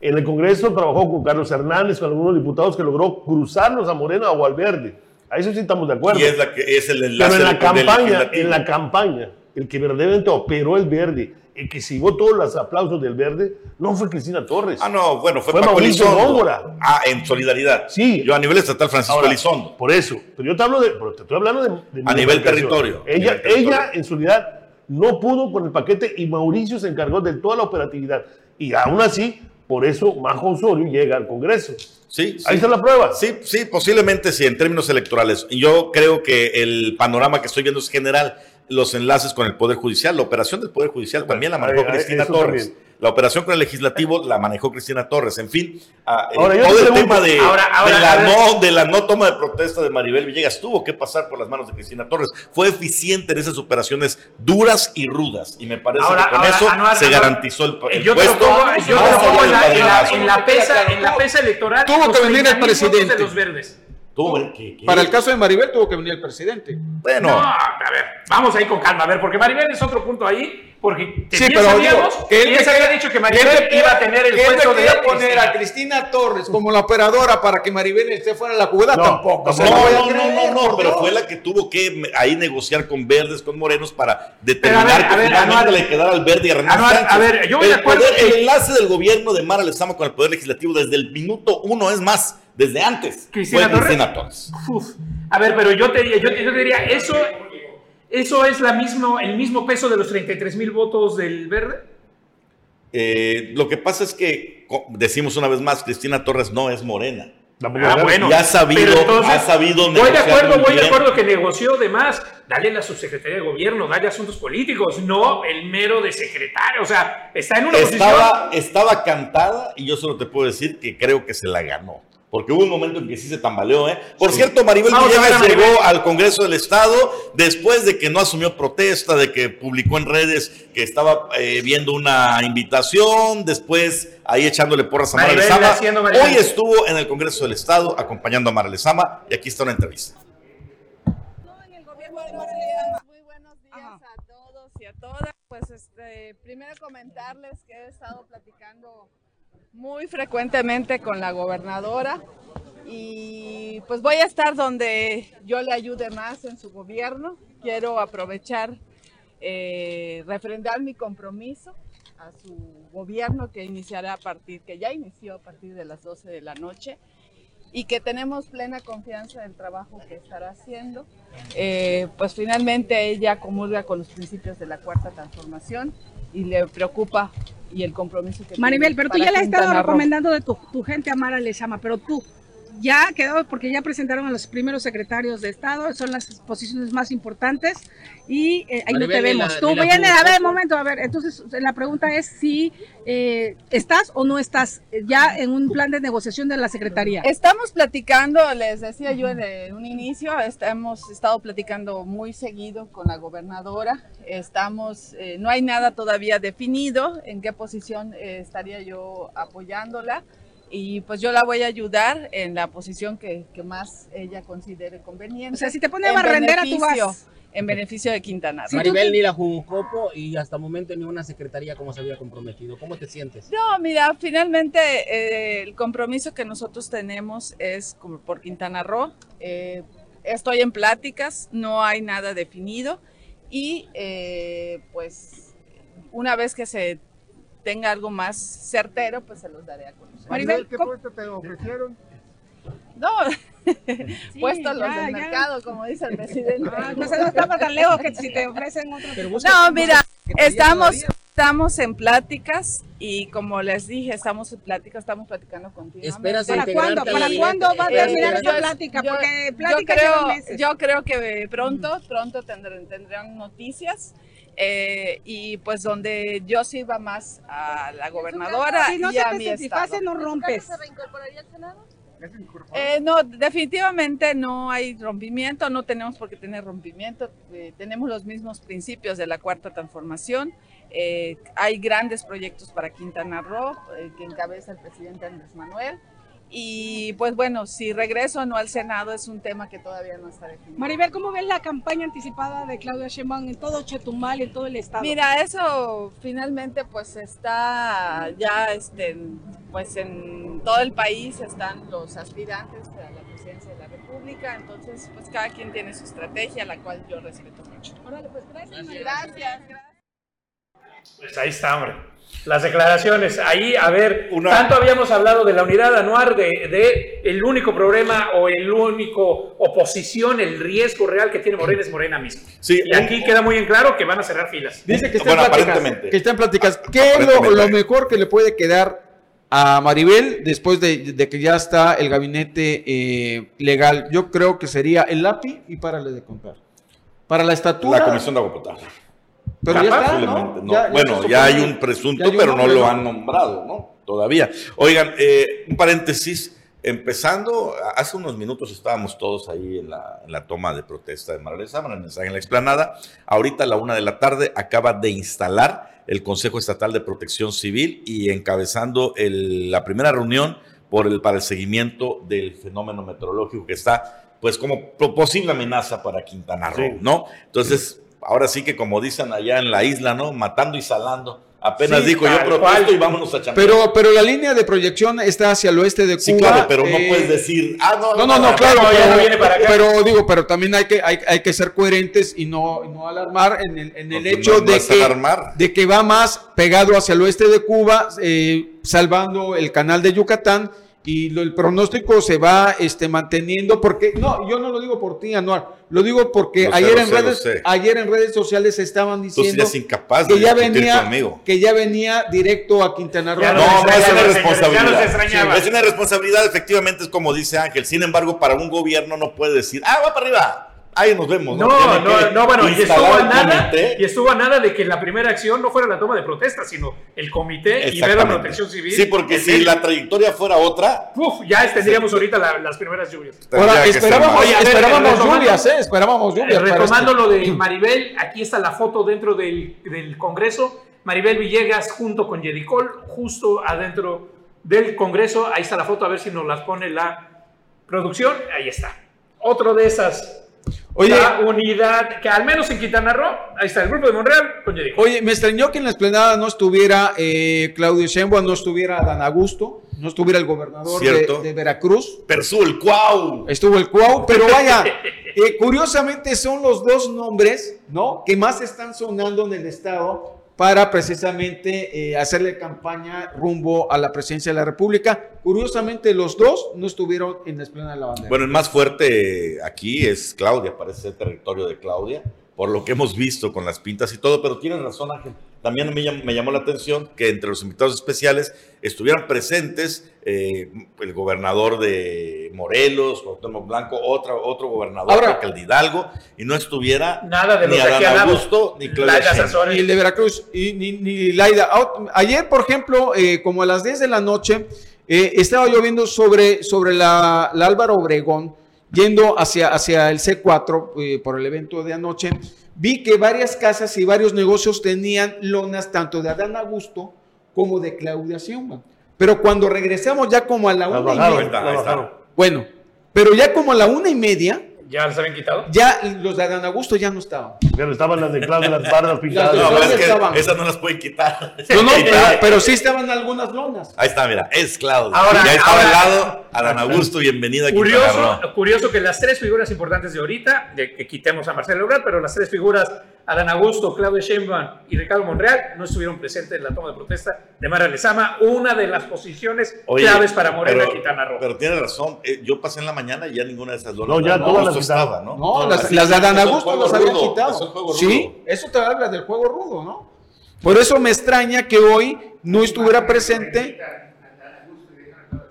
En el Congreso trabajó con Carlos Hernández, con algunos diputados que logró cruzarlos a Morena o al verde. A eso sí estamos de acuerdo. Y es, la que, es el enlace Pero en la campaña, en la campaña, el que verdaderamente operó el verde, que se llevó todos los aplausos del verde, no fue Cristina Torres. Ah, no, bueno, fue, Fue Paco Elizondo. Ah, en solidaridad. Sí. Yo a nivel estatal, Francisco Ahora, Elizondo. Por eso. Pero yo te hablo de. pero te estoy hablando de. de A nivel territorio. Ella, Nivel territorio. ella, en unidad, no pudo con el paquete y Mauricio se encargó de toda la operatividad. Y aún así, por eso Majo Osorio llega al Congreso. Sí, sí. Ahí está la prueba. Sí, sí, posiblemente sí, en términos electorales. Yo creo que el panorama que estoy viendo es general. Los enlaces con el Poder Judicial, la operación del Poder Judicial también la manejó Cristina Torres. también. La operación con el legislativo la manejó Cristina Torres. En fin, ah, eh, Ahora, yo todo el pregunto, tema de, ahora- ahora, de la no, de la no toma de protesta de Maribel Villegas tuvo que pasar por las manos de Cristina Torres. Fue eficiente en esas operaciones duras y rudas. Y me parece Ahora- que con ahora, eso Anuar, se Anuar, garantizó el, el Yo te lo puesto. pongo, yo pongo en la, en la- padrinazo. en la pesa, en la pesa electoral. Tuvo que venir el 30,000 votos presidente. De los verdes. Para el caso de Maribel tuvo que venir el presidente. Bueno, No, a ver, vamos ahí con calma, a ver, porque Maribel es otro punto ahí, porque Sí, pero sabíamos digo, que él se me había dicho que Maribel me iba a tener el me puesto de poner a Cristina Torres como la operadora para que Maribel esté fuera de la jugada No, tampoco. no, No, no, no, no, pero fue la que tuvo que me- ahí negociar con verdes, con morenos, para determinar a ver, a que finalmente le quedara al verde y a Sánchez. a ver, yo de acuerdo poder- que- el enlace del gobierno de Mara Lezama con el Poder Legislativo desde el minuto uno, es más, desde antes, ¿Cristina fue Torres? Cristina Torres. Uf. A ver, pero yo te, diría- yo, yo te diría, eso, eso es la mismo, el mismo peso de los 33 mil votos del verde. Eh, lo que pasa es que, decimos una vez más, Cristina Torres no es morena. Ah, bueno. Y ha sabido, entonces, ha sabido Voy de negociar acuerdo, voy de bien. acuerdo que negoció de más. Dale la subsecretaría de gobierno, dale asuntos políticos, no el mero de secretario. O sea, está en una Estaba, estaba cantada y yo solo te puedo decir que creo que se la ganó. Porque hubo un momento en que sí se tambaleó, ¿eh? Por cierto, Maribel Vamos ver llegó al Congreso del Estado después de que no asumió protesta, de que publicó en redes que estaba eh, viendo una invitación, después ahí echándole porras a Mara Lezama. Hoy estuvo en el Congreso del Estado acompañando a Mara Lezama y aquí está una entrevista. Muy buenos días a todos y a todas. Pues este, primero comentarles que he estado platicando muy frecuentemente con la gobernadora y pues voy a estar donde yo le ayude más en su gobierno. Quiero aprovechar, eh, refrendar mi compromiso a su gobierno que iniciará a partir, que ya inició a partir de las 12 de la noche y que tenemos plena confianza en el trabajo que estará haciendo. Eh, pues finalmente ella comulga con los principios de la cuarta transformación y le preocupa y el compromiso que Maribel, pero tú ya le has estado recomendando de tu, tu gente a Mara Lezama, pero tú, ya quedó porque ya presentaron a los primeros secretarios de Estado, son las posiciones más importantes y eh, ahí no te vemos. Tú vienes, a ver, un momento, a ver, entonces la pregunta es si eh, estás o no estás ya en un plan de negociación de la Secretaría. Estamos platicando, les decía yo en un inicio, hemos estado platicando muy seguido con la gobernadora, estamos, eh, no hay nada todavía definido en qué posición estaría yo apoyándola y pues yo la voy a ayudar en la posición que, que más ella considere conveniente. O sea, si te pone a barrendera, tú vas. En beneficio de Quintana Roo. Maribel ni la Jucopo y hasta el momento ni una secretaría como se había comprometido. ¿Cómo te sientes? No, mira, finalmente eh, el compromiso que nosotros tenemos es como por Quintana Roo. Eh, estoy en pláticas, no hay nada definido y eh, pues una vez que se tenga algo más certero, pues se los daré a conocer. Maribel, ¿qué puesto te ofrecieron? No, puestos los del mercado, como dice el presidente. Ah, entonces no estamos tan lejos que si te ofrecen otro. No, mira, estamos, estamos en pláticas y como les dije, estamos en pláticas, estamos platicando contigo. ¿Esperas ¿Para cuándo? ¿Para cuándo va a terminar eh, esa plática? Porque plática yo creo, yo creo que pronto, pronto tendrán, tendrán noticias. Eh, y pues donde yo sirva más a la gobernadora si no y se a te mi satisface, estado. no rompes. ¿Se reincorporaría al Senado? Eh, no, definitivamente no hay rompimiento, no tenemos por qué tener rompimiento, eh, tenemos los mismos principios de la cuarta transformación, eh, hay grandes proyectos para Quintana Roo eh, que encabeza el presidente Andrés Manuel. Y pues bueno, si regreso o no al Senado es un tema que todavía no está definido. Maribel, ¿cómo ves la campaña anticipada de Claudia Sheinbaum en todo Chetumal, en todo el estado? Mira, eso finalmente pues está ya este, pues en todo el país están los aspirantes a la presidencia de la República, entonces pues cada quien tiene su estrategia, la cual yo respeto mucho. Órale, pues gracias. Gracias. gracias. Pues ahí está, hombre. Las declaraciones, ahí, a ver, tanto habíamos hablado de la unidad anual, de, de, el único problema o el único oposición, el riesgo real que tiene Morena es Morena mismo. Sí, y aquí queda muy en claro que van a cerrar filas. Dice que está Bueno, en pláticas. aparentemente. Que está en pláticas. ¿Qué es lo, mejor que le puede quedar a Maribel después de, de que ya está el gabinete eh, legal? Yo creo que sería el lápiz y párale de contar. Para la estatura. La Comisión de Agua Potable. Pero ya está, ¿no? ¿no? Ya- bueno, ya hay un presunto, ya hay un pero no lo han nombrado, ¿no? Todavía. Oigan, eh, un paréntesis. Empezando, hace unos minutos estábamos todos ahí en la, en la toma de protesta de Manuel Sámano, el mensaje en la explanada. Ahorita a la una de la tarde acaba de instalar el Consejo Estatal de Protección Civil y encabezando el- la primera reunión por el, para el seguimiento del fenómeno meteorológico que está, pues, como posible amenaza para Quintana Roo, Sí. ¿no? Entonces, ahora sí que como dicen allá en la isla, ¿no? Matando y salando. Apenas Sí, dijo yo cual. y vámonos a chambear. Pero, pero la línea de proyección está hacia el oeste de Cuba. Sí, claro, pero no eh, puedes decir, ah, no, No, no, no, claro, no, pero, viene para acá. pero digo, pero también hay que, hay, hay que ser coherentes y no, y no alarmar en el, en el hecho de, que, alarmar. de que va más pegado hacia el oeste de Cuba, eh, salvando el canal de Yucatán y lo- el pronóstico se va este, manteniendo porque, no, yo no lo digo por ti, Anuar, lo digo porque Lo sé, ayer, lo en lo redes, sé. ayer en redes sociales estaban diciendo incapaz que ya, venía, conmigo. que ya venía directo a Quintana Roo. Ya No, no es una señores, responsabilidad. Es una responsabilidad, efectivamente, es como dice Ángel. Sin embargo, para un gobierno no puede decir, ah, va para arriba. Ahí nos vemos. No, no, que no, bueno, y estuvo a nada, y estuvo a nada de que la primera acción no fuera la toma de protesta, sino el comité y ver la protección civil. Sí, porque si la trayectoria fuera otra, Uf, ya tendríamos ahorita la- las primeras lluvias. Ahora, esperábamos. Oye, ver, lluvias, ¿eh? Esperábamos lluvias. Eh, Retomando este- lo de Maribel, aquí está la foto dentro del, del Congreso. Maribel Villegas junto con Yedicol, justo adentro del Congreso. Ahí está la foto, a ver si nos las pone la producción. Ahí está. Otro de esas. Oye. la unidad, que al menos en Quintana Roo, ahí está el grupo de Monreal con. Oye, me extrañó que en la esplanada no estuviera eh, Claudio Sheinbaum, no estuviera Dan Augusto, no estuviera el gobernador de, de Veracruz, Persú, el cuau. estuvo el Cuau, pero vaya, eh, curiosamente son los dos nombres, ¿no? Que más están sonando en el estado para precisamente eh, hacerle campaña rumbo a la presidencia de la República. Curiosamente los dos no estuvieron en la esplanada de la bandera. Bueno, el más fuerte aquí es Claudia, parece ser territorio de Claudia. Por lo que hemos visto con las pintas y todo, pero tienes razón, Ángel. También me llamó, me llamó la atención que entre los invitados especiales estuvieran presentes eh, el gobernador de Morelos, Cuauhtémoc Blanco, otra, otro gobernador, Ahora- creo que el de Hidalgo, y no estuviera Nada de ni Adán. Augusto ni Claudia. Y el de Veracruz, y ni, ni Laida. Ayer, por ejemplo, eh, como a las 10 de la noche, eh, estaba yo viendo sobre, sobre la, la Álvaro Obregón, yendo hacia, hacia el C4 eh, por el evento de anoche. Vi que varias casas y varios negocios tenían lonas tanto de Adán Augusto como de Claudia Sheinbaum. Pero cuando regresamos ya como a la una y media, está, bueno, pero ya como a la una y media, ¿Ya les habían quitado? ya los de Adán Augusto ya no estaban. Pero estaban las de Claudia, las bardas Las de No, pintadas. pero ¿Dónde es que estaban? esas no las pueden quitar. No, no, pero, sí estaban algunas lonas. Ahí está, mira, es Claudia. Ahora- ya estaba ahora- al lado, Adán Augusto, bienvenida a Quintana Curioso, curioso que las tres figuras importantes de ahorita, de que quitemos a Marcelo Ebrard, pero las tres figuras, Adán Augusto, Claudia Sheinbaum y Ricardo Monreal, no estuvieron presentes en la toma de protesta de Mara Lezama, una de las posiciones Oye, claves para Morena pero- Quintana Roo. Pero tiene razón, eh, yo pasé en la mañana y ya ninguna de esas lonas. No, ya todas las estaba, ¿no? No, las, de Adán Augusto las habían rudo, quitado. Sí, eso te habla del juego rudo, ¿no? Por eso me extraña que hoy no estuviera presente.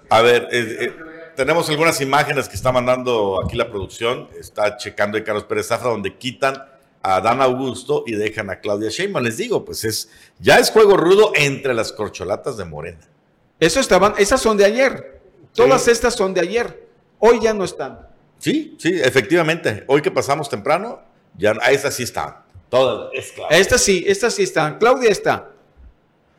A ver, eh, eh, tenemos algunas imágenes que está mandando aquí la producción. Está checando de Carlos Pérez Zafra, donde quitan a Dan Augusto y dejan a Claudia Sheinbaum. Les digo, pues es ya es juego rudo entre las corcholatas de Morena. Eso estaban, esas son de ayer. Todas estas son de ayer. Hoy ya no están. Sí, sí, efectivamente. Hoy que pasamos temprano, ya a esas sí están. Todas, es claro. Estas sí, estas sí están. Claudia está.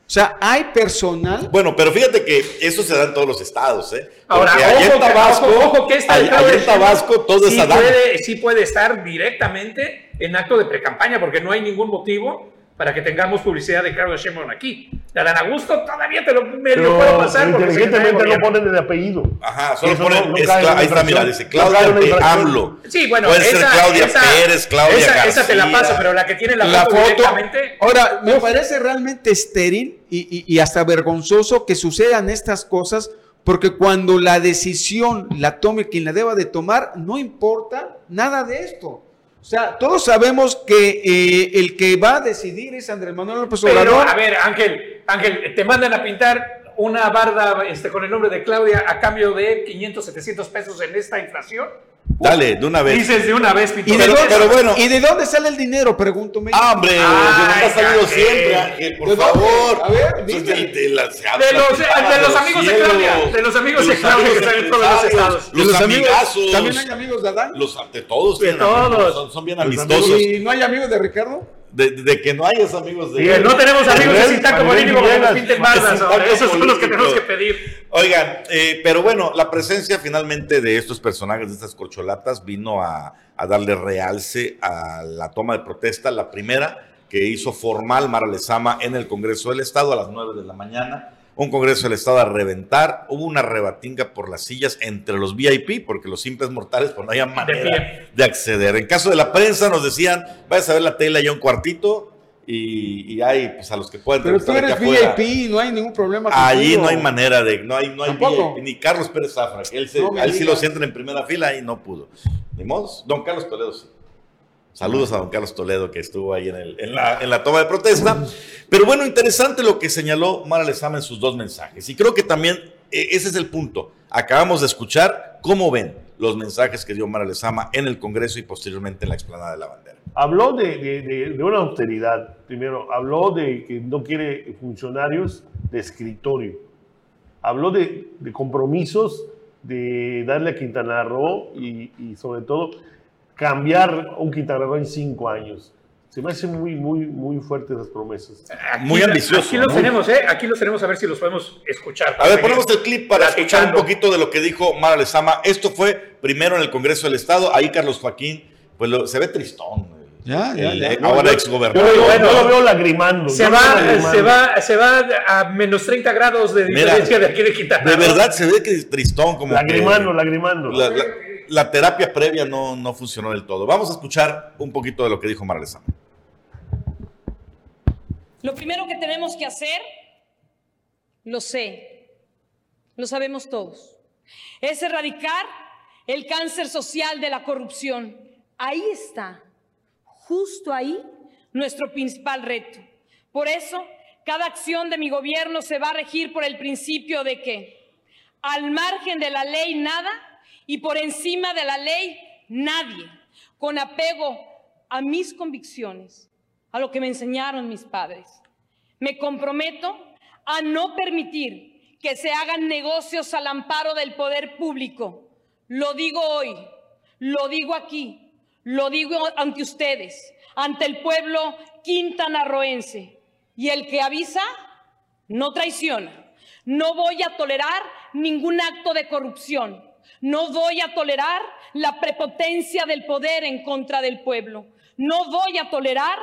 O sea, hay personal. Bueno, pero fíjate que eso se da en todos los estados, ¿eh? Ahora, Porque ojo, Tabasco, ojo, ojo, que Claudia en Tabasco todo sí es Adán. puede, sí puede estar directamente en acto de precampaña, porque no hay ningún motivo para que tengamos publicidad de Claudia Sheinbaum aquí. De Adán Augusto todavía te lo medio puedo Pero pasar. porque inteligentemente no ponen el apellido. Ajá, solo Eso ponen, no- no ahí está, mira, dice No Claudia infracción. AMLO. Sí, bueno, Puede ser esa- Claudia esa- Pérez, Claudia esa, García. esa te la paso, pero la que tiene la, La foto, foto. directamente. Ahora, me parece realmente estéril y, y- y hasta vergonzoso que sucedan estas cosas, porque cuando la decisión la tome quien la deba de tomar, no importa nada de esto. O sea, todos sabemos que eh, el que va a decidir es Andrés Manuel López Pero, Obrador. a ver, Ángel, Ángel, te mandan a pintar una barda este, con el nombre de Claudia a cambio de 500, 700 pesos en esta inflación. Dale, de una vez. Dices de una vez, ¿Y pintor. de, pero- dónde, pero bueno. ¿Y de dónde sale el dinero? Pregúntome. Ah, hombre, de Ay, donde ha salido Ángel. siempre, Ángel, por favor. A ver, dime. de, de las- De los, de los amigos de Claudia, de los amigos de Claudia que están en todos los estados. Y Los, amigos- amigazos. También hay amigos de Adán. Los de todos. De todos. amigos, Son, son bien Los amistosos. ¿Y no hay amigos de Ricardo? De, de que no hay esos amigos de. Que no tenemos amigos de bardas. Sintaco ahora. Esos son los que tenemos que pedir. Oigan, eh, pero bueno, la presencia finalmente de estos personajes, de estas corcholatas, vino a, a darle realce a la toma de protesta, la primera que hizo formal Mara Lezama en el Congreso del Estado a las 9 de la mañana. Un Congreso del Estado a reventar. Hubo una rebatinga por las sillas entre los VIP, porque los simples mortales pues no había manera de acceder. En caso de la prensa nos decían, vayas a ver la tele ya un cuartito y, y hay pues a los que pueden Pero tú eres. VIP, no hay ningún problema. Allí contigo. no hay manera de, no hay, no hay. VIP, ni Carlos Pérez Zafra, que él, se- No él sí lo sienten en primera fila y no pudo. Ni modo, don Carlos Toledo sí. Saludos a don Carlos Toledo que estuvo ahí en, el- en la, en la toma de protesta. Pero bueno, interesante lo que señaló Mara Lezama en sus dos mensajes. Y creo que también eh, ese es el punto. Acabamos de escuchar cómo ven los mensajes que dio Mara Lezama en el Congreso y posteriormente en la explanada de la bandera. Habló de, de- de- de una austeridad, primero. Habló de que no quiere funcionarios de escritorio. Habló de, de compromisos, de darle a Quintana Roo y, y sobre todo cambiar un Roo en cinco años. Se me hacen muy, muy, muy fuertes esas promesas. Muy ambicioso, Aquí los ¿no? tenemos, ¿eh? Aquí los tenemos a ver si los podemos escuchar. A ver, ponemos el clip para escuchar un Platicando. poquito de lo que dijo Mara Lezama. Esto fue primero en el Congreso del Estado. Ahí Carlos Joaquín, pues lo- se ve tristón. Ya, ya, El, ya. eh, ahora ex Yo gobernador. veo- Bueno. yo lo veo lagrimando. Se yo va, lagrimando. se, va, se va a menos 30 grados de Mira, diferencia de aquí de Quintana. De verdad se ve que es tristón, como Lagrimando, que lagrimando. la, la- la terapia previa no, no funcionó del todo. Vamos a escuchar un poquito de lo que dijo Mara Lezama. Lo primero que tenemos que hacer, lo sé, lo sabemos todos, es erradicar el cáncer social de la corrupción. Ahí está, justo ahí nuestro principal reto. Por eso, cada acción de mi gobierno se va a regir por el principio de que al margen de la ley nada y por encima de la ley nadie, con apego a mis convicciones, a lo que me enseñaron mis padres. Me comprometo a no permitir que se hagan negocios al amparo del poder público. Lo digo hoy, lo digo aquí, lo digo ante ustedes, ante el pueblo quintanarroense. Y el que avisa, no traiciona. No voy a tolerar ningún acto de corrupción. No voy a tolerar la prepotencia del poder en contra del pueblo. No voy a tolerar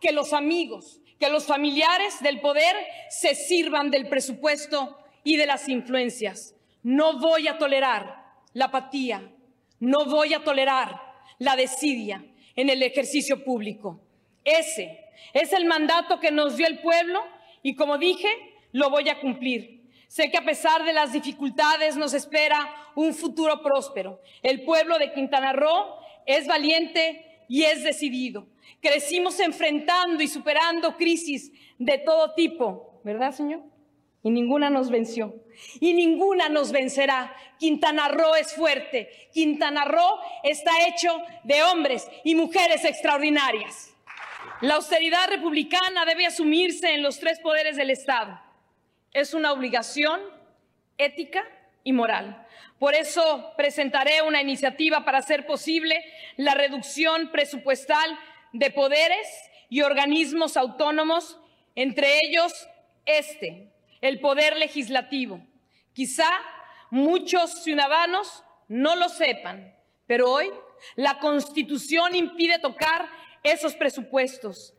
que los amigos, que los familiares del poder se sirvan del presupuesto y de las influencias. No voy a tolerar la apatía. No voy a tolerar la desidia en el ejercicio público. Ese es el mandato que nos dio el pueblo y como dije, lo voy a cumplir. Sé que a pesar de las dificultades nos espera un futuro próspero. El pueblo de Quintana Roo es valiente y es decidido. Crecimos enfrentando y superando crisis de todo tipo, ¿verdad, señor? Y ninguna nos venció. Y ninguna nos vencerá. Quintana Roo es fuerte. Quintana Roo está hecho de hombres y mujeres extraordinarias. La austeridad republicana debe asumirse en los tres poderes del Estado. Es una obligación ética y moral. Por eso presentaré una iniciativa para hacer posible la reducción presupuestal de poderes y organismos autónomos, entre ellos este, el Poder Legislativo. Quizá muchos ciudadanos no lo sepan, pero hoy la Constitución impide tocar esos presupuestos.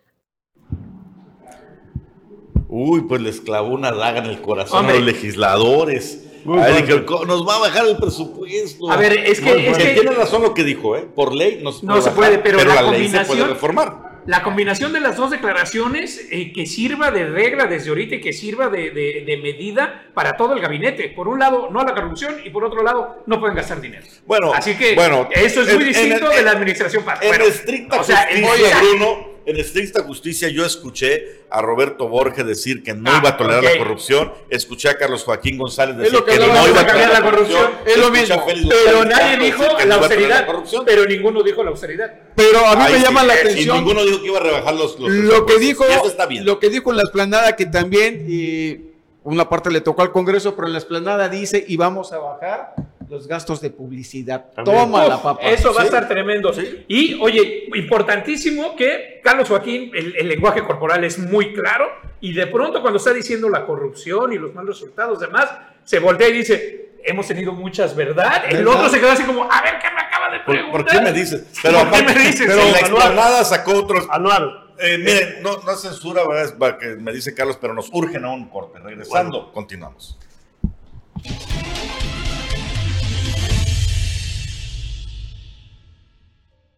Uy, pues les clavó una daga en el corazón a los legisladores. Ay, nos va a bajar el presupuesto. A ver, es que, es que tiene razón lo que dijo, ¿eh? Por ley no se puede, no se puede pero, pero la, la, ley se puede combinación, reformar. la combinación de las dos declaraciones eh, que sirva de regla desde ahorita y que sirva de, de- de medida para todo el gabinete. Por un lado, no a la corrupción y por otro lado, no pueden gastar dinero. Bueno, Así que bueno, eso es muy en- distinto en- de la administración. En Bueno, estricta o sea, justicia, Bruno, en estricta justicia, yo escuché a Roberto Borges decir que no Ah, iba a tolerar ok. la corrupción. Escuché a Carlos Joaquín González decir lo que que, no iba a tolerar la corrupción. Es lo mismo. Pero nadie dijo no la tolerar austeridad. Pero ninguno dijo la austeridad. Pero a mí Ay, me sí, llama la y atención. ninguno dijo que iba a rebajar los, los lo que dijo Y eso está bien. lo que dijo en la esplanada que también eh, una parte le tocó al Congreso pero en la esplanada dice y vamos a bajar los gastos de publicidad También. toma la papá Eso va a estar tremendo. Y, oye, importantísimo que Carlos Joaquín, el, el lenguaje corporal es muy claro y de pronto cuando está diciendo la corrupción y los malos resultados, demás, se voltea y dice, hemos tenido muchas, ¿verdad? El ¿Verdad? otro se queda así como, a ver, ¿qué me acaba de ¿Por, preguntar? por qué me dices? Pero ¿Por qué aparte, me dices? pero Sí, la anual. explanada sacó otros. Anual. Eh, miren, no, no es censura, ¿verdad? Es para que me dice Carlos, pero nos urgen a un corte. Regresando, continuamos.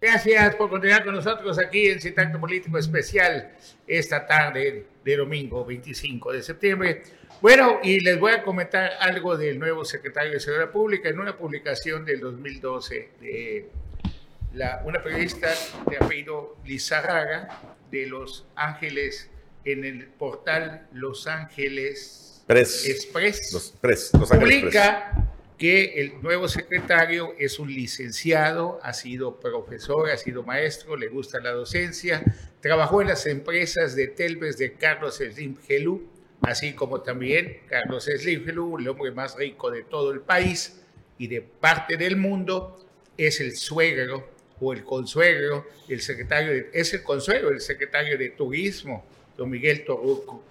Gracias por continuar con nosotros aquí en Citacto Político Especial esta tarde de domingo 25 de septiembre. Bueno, y les voy a comentar algo del nuevo secretario de Seguridad Pública en una publicación del 2012 de la, una periodista de apellido Lizarraga de Los Ángeles en el portal Los Ángeles Press. Express Los Press, Los Ángeles Press. Que el nuevo secretario es un licenciado, ha sido profesor, ha sido maestro, le gusta la docencia, trabajó en las empresas de Telves de Carlos Slim Gelú, así como también Carlos Slim Gelú, el hombre más rico de todo el país y de parte del mundo, es el suegro o el consuegro, el secretario, de- es el consuegro del secretario de Turismo, don Miguel Torruco.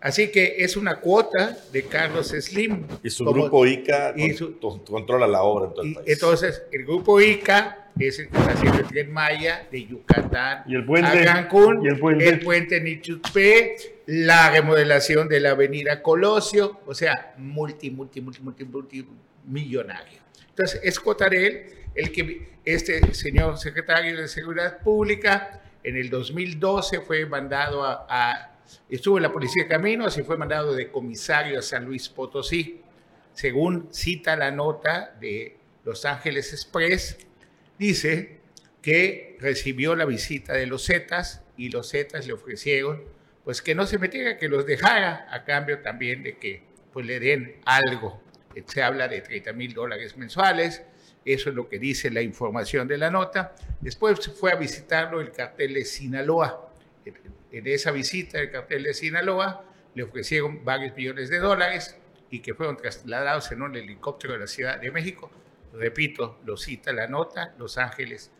Así que es una cuota de Carlos Slim. Y su Como- grupo ICA y su- controla la obra en todo el y país. entonces, el grupo ICA es el que está haciendo el tren Maya de Yucatán Y el puente. a Cancún, Y el puente. puente Nichupé, la remodelación de la avenida Colosio, o sea, multi, multi, multi, multi, multi millonario. Entonces, es Cotarel el que este señor secretario de Seguridad Pública en el 2012 fue mandado a, a- estuvo en la Policía de Caminos y fue mandado de comisario a San Luis Potosí. Según cita la nota de Los Ángeles Express, dice, que recibió la visita de los Zetas y los Zetas le ofrecieron pues que no se metiera, que los dejara a cambio también de que pues le den algo. Se habla de 30 mil dólares mensuales, eso es lo que dice la información de la nota. Después fue a visitarlo el cartel de Sinaloa. En esa visita del cartel de Sinaloa le ofrecieron varios millones de dólares y que fueron trasladados en un helicóptero de la Ciudad de México. Repito, lo cita la nota, Los Ángeles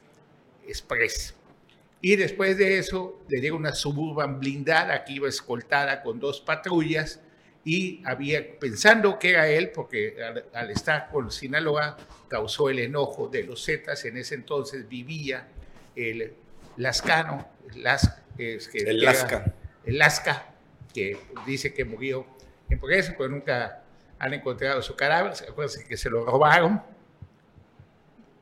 Express. Y después de eso le dieron una suburban blindada que iba escoltada con dos patrullas y había, pensando que era él, porque al, estar con Sinaloa causó el enojo de los Zetas, en ese entonces vivía el Lascano, las, es que el Lasca. El Lasca, que dice que murió en progreso, pero nunca han encontrado su cadáver, acuérdense que se lo robaron.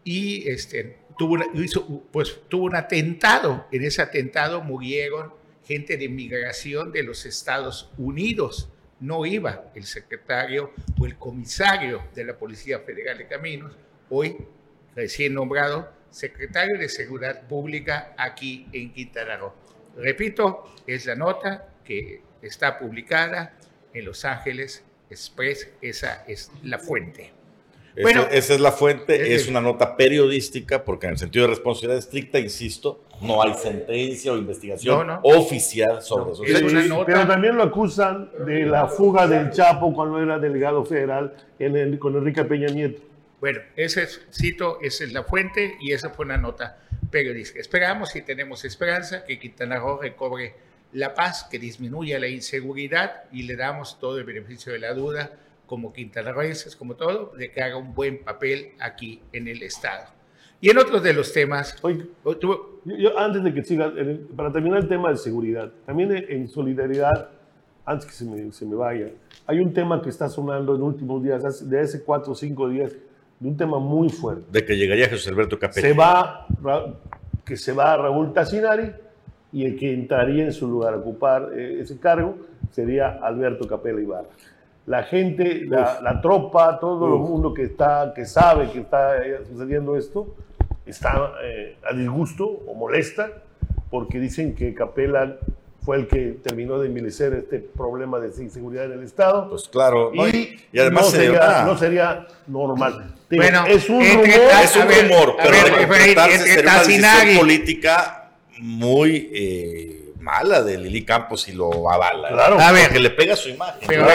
Y este, tuvo, hizo, pues, tuvo un atentado, en ese atentado murieron gente de migración de los Estados Unidos no iba el secretario o el comisario de la Policía Federal de Caminos, hoy recién nombrado secretario de Seguridad Pública aquí en Quintana Roo. Repito, es la nota que está publicada en Los Ángeles Express, esa es la fuente. Bueno, esa es la fuente, es, una nota periodística, porque en el sentido de responsabilidad estricta, insisto, no hay sentencia o investigación oficial sobre eso. Pero también lo acusan de la fuga del Chapo cuando era delegado federal con Enrique Peña Nieto. Bueno, ese es, cito, esa es la fuente y esa fue una nota periodística. Esperamos y tenemos esperanza que Quintana Roo recobre la paz, que disminuya la inseguridad y le damos todo el beneficio de la duda como quintanarroenses, como todo, de que haga un buen papel aquí en el Estado. Y en otros de los temas... Oye, yo, antes de que siga, para terminar el tema de seguridad, también en solidaridad, antes que se me, se me vaya, hay un tema que está sonando en últimos días, de hace cuatro o cinco días, de un tema muy fuerte. De que llegaría Jesús Alberto Capelli. Se va, que se va Raúl Tassinari y el que entraría en su lugar a ocupar eh, ese cargo sería Alberto Capella Ibarra la gente, la, tropa, todo el mundo que, está, que sabe que está eh, sucediendo esto, está eh, a disgusto o molesta porque dicen que Capela fue el que terminó de envilecer este problema de inseguridad en el Estado. Pues claro, y, además no sería, no sería normal. bueno, es un rumor, es un rumor, pero ver, sería una decisión política muy eh, mala de Lili Campos y lo avala. Claro, a ver, que le pega su imagen. Pero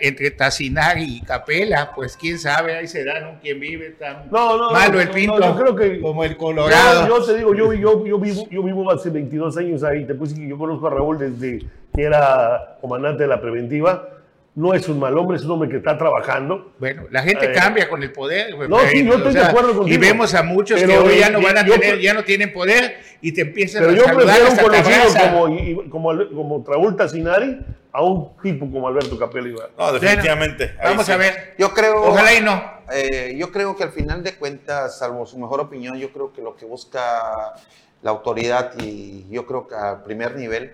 entre Tassinari y Capela, pues quién sabe, ahí será ¿no? quien vive tan malo el pinto yo creo que, como el Colorado. Yo, te digo, yo, yo, yo, vivo, yo vivo hace 22 años ahí, te puse que yo conozco a Raúl desde que era comandante de la preventiva no es un mal hombre, es un hombre que está trabajando. Bueno, la gente eh, cambia con el poder. No, sí, yo estoy de acuerdo contigo. Y vemos a muchos que hoy ya no van a tener, ya no tienen poder y te empiezan pero a Pero yo prefiero un conocido como, como, como Raúl Tassinari a un tipo como Alberto Capelli. No, definitivamente. vamos a ver. Yo creo. Ojalá y no. Eh, yo creo que al final de cuentas, salvo su mejor opinión, yo creo que lo que busca la autoridad y yo creo que a primer nivel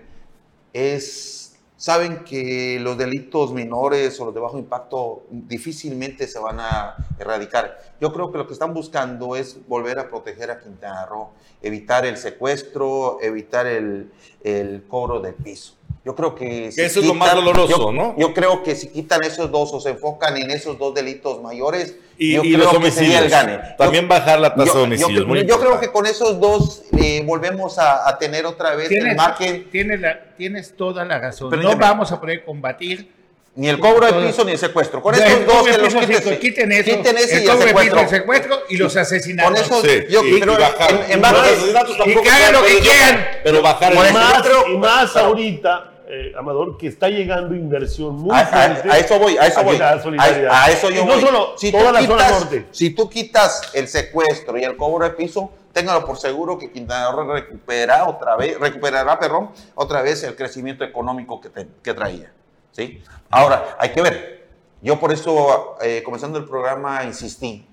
es saben que los delitos menores o los de bajo impacto difícilmente se van a erradicar. Yo creo que lo que están buscando es volver a proteger a Quintana Roo, evitar el secuestro, evitar el, el cobro del piso. Yo creo que... eso es lo más doloroso, ¿no? Yo creo que si quitan esos dos o se enfocan en esos dos delitos mayores, y, yo y los homicidios. También bajar la tasa de homicidios. Yo, creo que con esos dos eh, volvemos a, tener otra vez el margen. Tienes, la, tienes toda la razón. Pero no vamos a poder combatir ni el cobro de piso ni el secuestro. Con esos dos que los quiten, quiten eso, quiten ese el y el secuestro. el secuestro y los asesinatos. Con eso, yo, y, pero bajar, en, en y que hagan lo que quieran. Pero bajar el más, y más ahorita eh, Amador, que está llegando inversión muy a, fuerte. A, eso voy, a eso voy. A, eso yo no solo si toda la quitas, zona norte. Si tú quitas el secuestro y el cobro de piso, téngalo por seguro que Quintana Roo recuperará otra vez, recuperará, perdón, otra vez el crecimiento económico que, que traía. ¿sí? Ahora, hay que ver. Yo por eso, eh, comenzando el programa, insistí.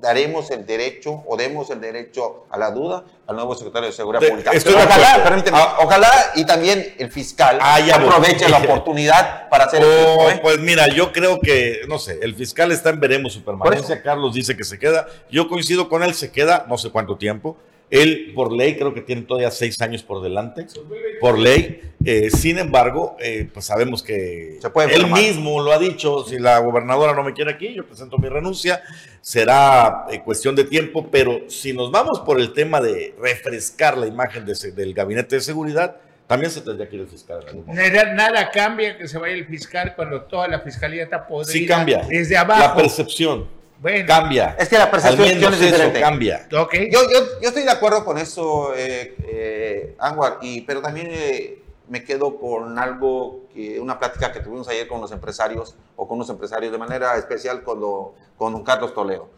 daremos el derecho o demos el derecho a la duda al nuevo secretario de Seguridad Te- Pública. estoy de ojalá, permíteme, Ah. ojalá y también el fiscal Ah, aproveche la oportunidad para hacer Oh, esto. ¿eh? Pues mira, yo creo que, no sé, el fiscal está en veremos su permanencia. Carlos dice que se queda. Yo coincido con él, se queda no sé cuánto tiempo. Él, por ley, creo que tiene todavía seis años por delante. Por ley. Eh, sin embargo, eh, pues sabemos que Se puede él mismo lo ha dicho. Si la gobernadora no me quiere aquí, yo presento mi renuncia. Será eh, cuestión de tiempo. Pero si nos vamos por el tema de refrescar la imagen de ese- del gabinete de seguridad, también se tendría que ir el fiscal. en algún momento. Nada, nada cambia que se vaya el fiscal cuando toda la fiscalía está podrida Sí cambia. desde La abajo. percepción Bueno, cambia. Es que la percepción es eso diferente. cambia. ok. Yo, yo, yo estoy de acuerdo con eso, eh, eh, Anwar, y, pero también eh, me quedo con algo, que, una plática que tuvimos ayer con los empresarios, o con los empresarios de manera especial con, lo- con don Carlos Toledo,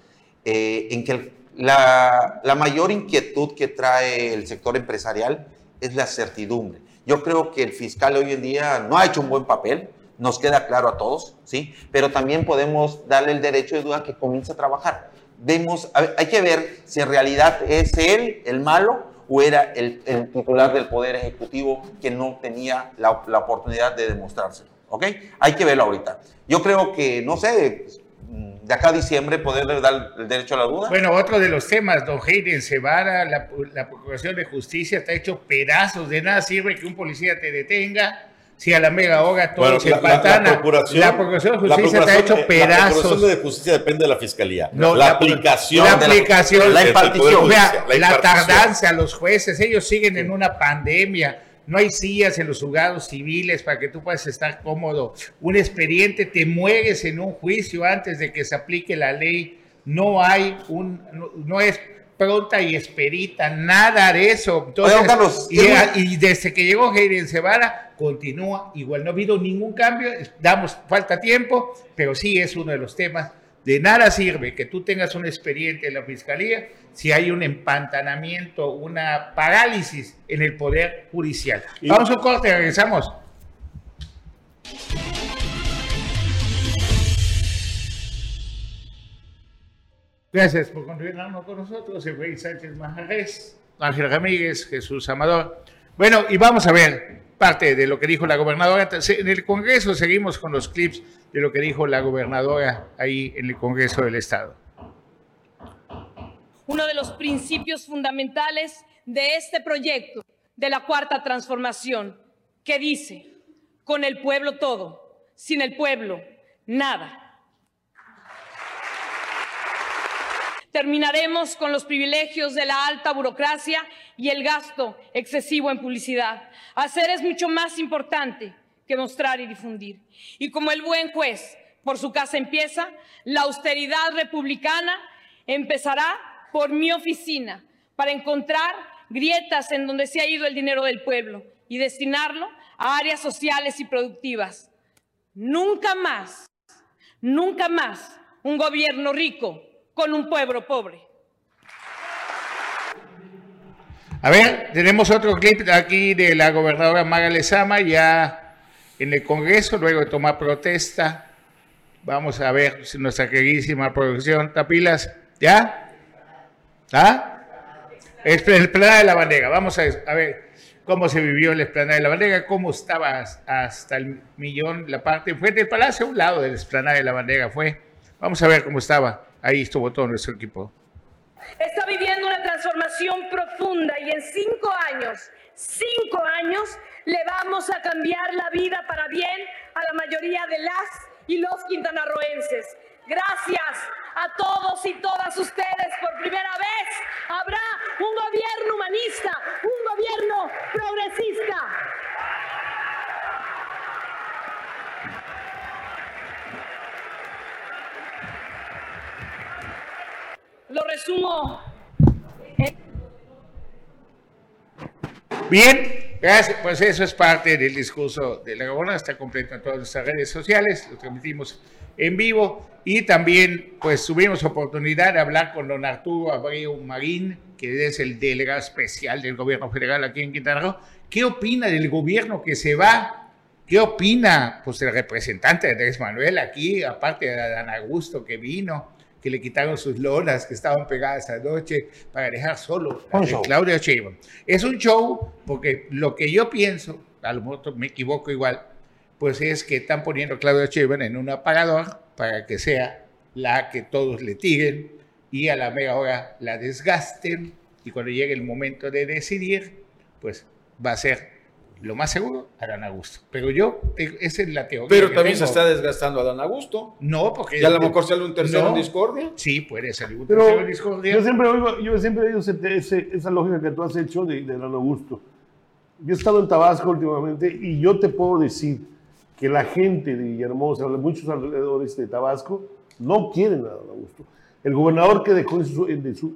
eh, en que el- la, la mayor inquietud que trae el sector empresarial es la certidumbre. Yo creo que el fiscal hoy en día no ha hecho un buen papel, nos queda claro a todos, ¿sí? Pero también podemos darle el derecho de duda que comience a trabajar. Vemos, hay que ver si en realidad es él el malo o era el, titular del Poder Ejecutivo que no tenía la, oportunidad de demostrárselo, ¿ok? Hay que verlo ahorita. Yo creo que, no sé, de acá a diciembre poderle dar el derecho a la duda. Bueno, otro de los temas, don Hayden Cebara, la, la Procuración de Justicia está hecho pedazos. De nada sirve que un policía te detenga si a la mega hora todo Bueno, se la, la- la empantana. procuración, La Procuración de la Justicia está hecho pedazos. La procuración de justicia depende de la fiscalía. No, la, la- aplicación. la aplicación, la impartición. Judicial, la, tardanza, los jueces, ellos siguen en una pandemia. No hay sillas en los juzgados civiles para que tú puedas estar cómodo. Un expediente, te mueres en un juicio antes de que se aplique la ley. No hay un, no, no es pronta y esperita, nada de eso. Entonces, Oiga, Carlos, y, ¿qué- y desde que llegó Hayden Cebara, continúa igual. No ha habido ningún cambio, damos falta tiempo, pero sí es uno de los temas. De nada sirve que tú tengas un expediente en la fiscalía si hay un empantanamiento, una parálisis en el poder judicial. Y- Vamos a un corte, regresamos. Gracias por continuarnos con nosotros, Efraín Sánchez Majarés, Ángel Ramírez, Jesús Amador. Bueno, y vamos a ver parte de lo que dijo la gobernadora. En el Congreso seguimos con los clips de lo que dijo la gobernadora ahí en el Congreso del Estado. uno de los principios fundamentales de este proyecto de la cuarta transformación, que dice, con el pueblo todo, sin el pueblo nada. Terminaremos con los privilegios de la alta burocracia y el gasto excesivo en publicidad. Hacer es mucho más importante que mostrar y difundir. Y como el buen juez por su casa empieza, la austeridad republicana empezará por mi oficina para encontrar grietas en donde se ha ido el dinero del pueblo y destinarlo a áreas sociales y productivas. Nunca más, nunca más un gobierno rico con un pueblo pobre. A ver, tenemos otro clip aquí de la gobernadora Maga Lezama ya en el Congreso, luego de tomar protesta. Vamos a ver nuestra queridísima producción Tapilas, ¿ya? ¿Ah? Esplanada de la bandera. Vamos a, ver cómo se vivió el esplanada de la bandera, cómo estaba hasta el millón la parte enfrente del palacio, a un lado del esplanada de la bandera fue. Vamos a ver cómo estaba. Ahí estuvo todo nuestro equipo. Profunda y en cinco años, cinco años, le vamos a cambiar la vida para bien a la mayoría de las y los quintanarroenses. Gracias a todos y todas ustedes por primera vez. Habrá un gobierno humanista, un gobierno progresista. Lo resumo Bien, gracias. Pues eso es parte del discurso de la gobernadora. Está completo en todas nuestras redes sociales. Lo transmitimos en vivo. Y también, pues, tuvimos oportunidad de hablar con don Arturo Abreu Marín, que es el delegado especial del gobierno federal aquí en Quintana Roo. ¿Qué opina del gobierno que se va? ¿Qué opina, pues, el representante de Andrés Manuel aquí, aparte de Dan Augusto que vino? Que le quitaron sus lonas que estaban pegadas anoche para dejar solo a de. Claudia Sheinbaum. Es un show porque lo que yo pienso, a lo mejor me equivoco igual, pues es que están poniendo a Claudia Sheinbaum en un apagador para que sea la que todos le tiren y a la mega hora la desgasten y cuando llegue el momento de decidir, pues va a ser lo más seguro Adán Augusto. Pero yo, eh, esa es la teoría. Pero que también se está desgastando a Dan Augusto. No, porque... Y a lo mejor sale un tercero No. en discordia. Sí, puede salir un tercero Pero en discordia. yo siempre oigo, yo siempre he oído ese- ese- esa lógica que tú has hecho de, de Dan Augusto. Yo he estado en Tabasco últimamente y yo te puedo decir que la gente de Villahermosa, muchos alrededores de Tabasco, no quieren a Dan Augusto. El gobernador que dejó su- de su-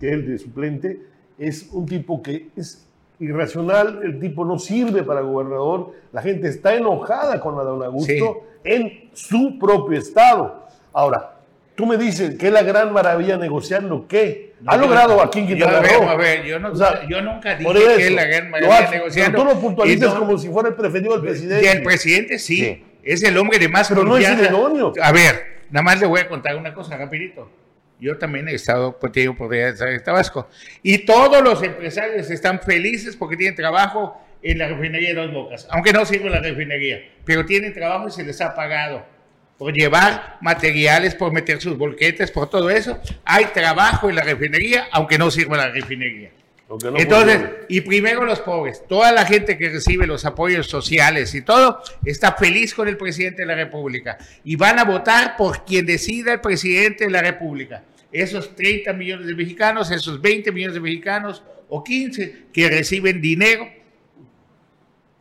que él de suplente es un tipo que es irracional, el tipo no sirve para gobernador, la gente está enojada con a Dan Augusto en su propio estado. Ahora, tú me dices que es la gran maravilla negociando, ¿qué? Ha yo- logrado aquí en yo- Quintana Roo. a ver, yo no- O sea, yo nunca dije por que eso, es la gran maravilla negociando. pero Tú lo puntualizas no- como si fuera el preferido del presidente. Y el presidente sí, es el hombre de más Pero no es confianza. idóneo. A ver, nada más le voy a contar una cosa rapidito. Yo también he estado, pues digo, podría estar en Tabasco. Y todos los empresarios están felices porque tienen trabajo en la refinería de Dos Bocas, aunque no sirve la refinería, pero tienen trabajo y se les ha pagado por llevar materiales, por meter sus volquetes, por todo eso. Hay trabajo en la refinería, aunque no sirva la refinería. No Entonces, funcione. y primero los pobres, toda la gente que recibe los apoyos sociales y todo, está feliz con el presidente de la República y van a votar por quien decida el presidente de la República. Esos 30 millones de mexicanos, esos 20 millones de mexicanos o 15 que reciben dinero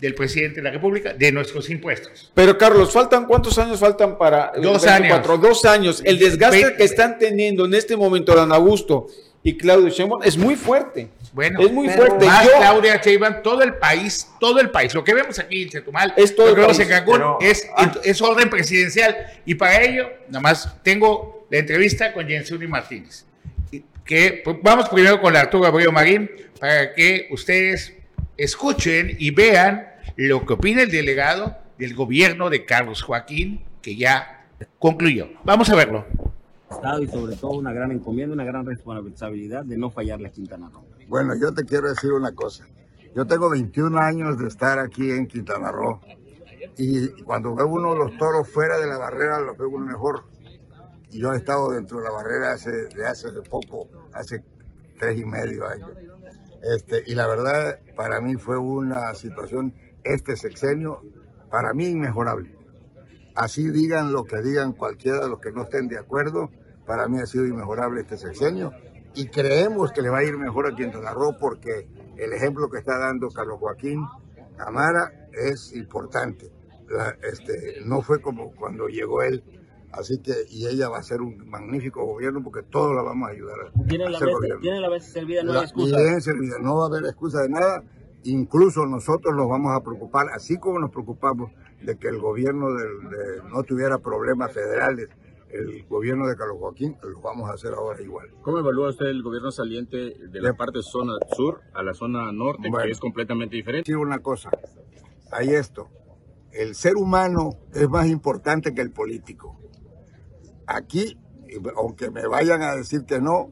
del presidente de la República de nuestros impuestos. Pero Carlos, ¿faltan cuántos años faltan para Dos 24? años. Dos años. El desgaste que están teniendo en este momento Dan Augusto y Claudio Sheinbaum es muy fuerte. Bueno, es muy fuerte. Más Yo- Claudia Sheinbaum, todo el país, todo el país. Lo que vemos aquí en Chetumal, Es todo lo que vemos en Cancún, pero- es, ah. es orden presidencial. Y para ello, nada más tengo la entrevista con Jensuni Martínez. Que, pues, vamos primero con Arturo Abreu Marín para que ustedes escuchen y vean lo que opina el delegado del gobierno de Carlos Joaquín, que ya concluyó. Vamos a verlo. Estado y sobre todo una gran encomienda, una gran responsabilidad de no fallarle a Quintana Roo. Bueno, yo te quiero decir una cosa. Yo tengo 21 años de estar aquí en Quintana Roo y cuando ve uno los toros fuera de la barrera, los ve uno mejor. Y yo he estado dentro de la barrera hace, de hace poco, hace tres y medio años. Este, y la verdad, para mí fue una situación, este sexenio, para mí inmejorable. Así digan lo que digan cualquiera de los que no estén de acuerdo, para mí ha sido inmejorable este sexenio y creemos que le va a ir mejor a Quintana Roo porque el ejemplo que está dando Carlos Joaquín Amara es importante. La- este, no fue como cuando llegó él, así que y ella va a ser un magnífico gobierno porque todos la vamos a ayudar a Tiene la, vez, tiene la vez servida, no La- hay excusa. servida, no va a haber excusa de nada. Incluso nosotros nos vamos a preocupar, así como nos preocupamos de que el gobierno del- de- no tuviera problemas federales, el gobierno de Carlos Joaquín, lo vamos a hacer ahora igual. ¿Cómo evalúa usted el gobierno saliente de la parte zona sur a la zona norte, Bueno. que es completamente diferente? decir una cosa, hay esto, el ser humano es más importante que el político. Aquí, aunque me vayan a decir que no,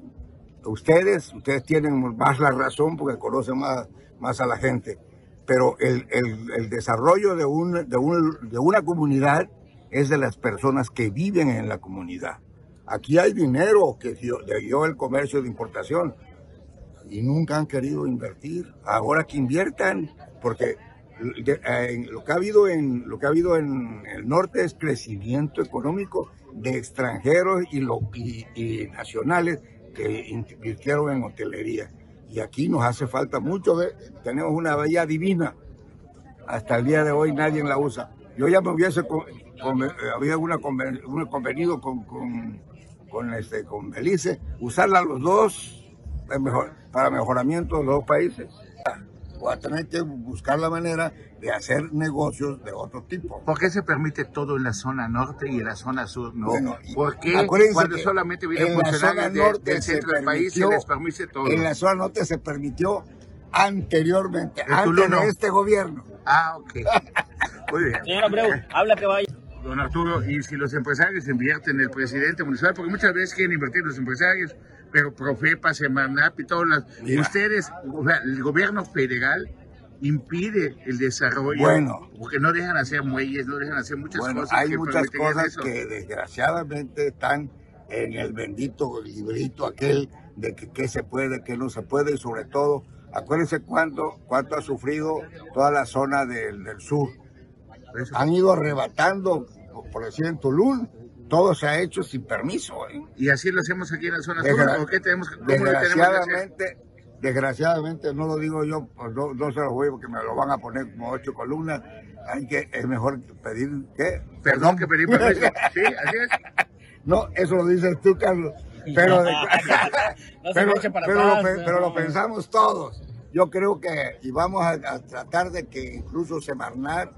ustedes, ustedes tienen más la razón porque conocen más, más a la gente, pero el, el- el desarrollo de, un, de, un- de una comunidad es de las personas que viven en la comunidad. Aquí hay dinero que dio, dio el comercio de importación, y nunca han querido invertir. Ahora que inviertan, porque de- en lo que ha habido en lo que ha habido en el norte es crecimiento económico de extranjeros y, lo, y, y nacionales que invirtieron en hotelería. Y aquí nos hace falta mucho. ¿ve? Tenemos una bahía divina. Hasta el día de hoy nadie la usa. Yo ya me hubiese eh, había una conven- un convenido con, con, con, este, con Belice, usarla los dos mejor, para mejoramiento de los dos países. Voy a tener que buscar la manera de hacer negocios de otro tipo. ¿Por qué se permite todo en la zona norte y en la zona sur no? Bueno, ¿Por qué cuando solamente vienen en la zona funcionarios de- norte del se centro del país se les permite todo? En la zona norte se permitió anteriormente, En antes de este gobierno. Ah, ok. Muy bien. Señor Abreu, habla que vaya. Don Arturo, y si los empresarios invierten en el presidente municipal, porque muchas veces quieren invertir los empresarios, pero Profepa, Semanap y todas las... Ustedes, o sea, el gobierno federal impide el desarrollo, Bueno. porque no dejan hacer muelles, no dejan hacer muchas Bueno, cosas. hay que muchas cosas eso. que desgraciadamente están en el bendito librito aquel de que qué se puede, qué no se puede, y sobre todo, acuérdense cuánto, cuánto ha sufrido toda la zona del, del sur. Han ido arrebatando, por decir en Tulum, todo se ha hecho sin permiso. ¿eh? Y así lo hacemos aquí en la zona Desgra- sur. ¿Por qué tenemos, le tenemos desgraciadamente, desgraciadamente, no lo digo yo, pues no, no se lo voy porque me lo van a poner como ocho columnas. Hay que, es mejor pedir, ¿qué? Perdón que pedir permiso. Sí, así es. No, eso lo dices tú, Carlos. Pero, de- No se pero, me eche para pero atrás, lo, pe- pero lo pensamos todos. Yo creo que, y vamos a, a tratar de que incluso Semarnat,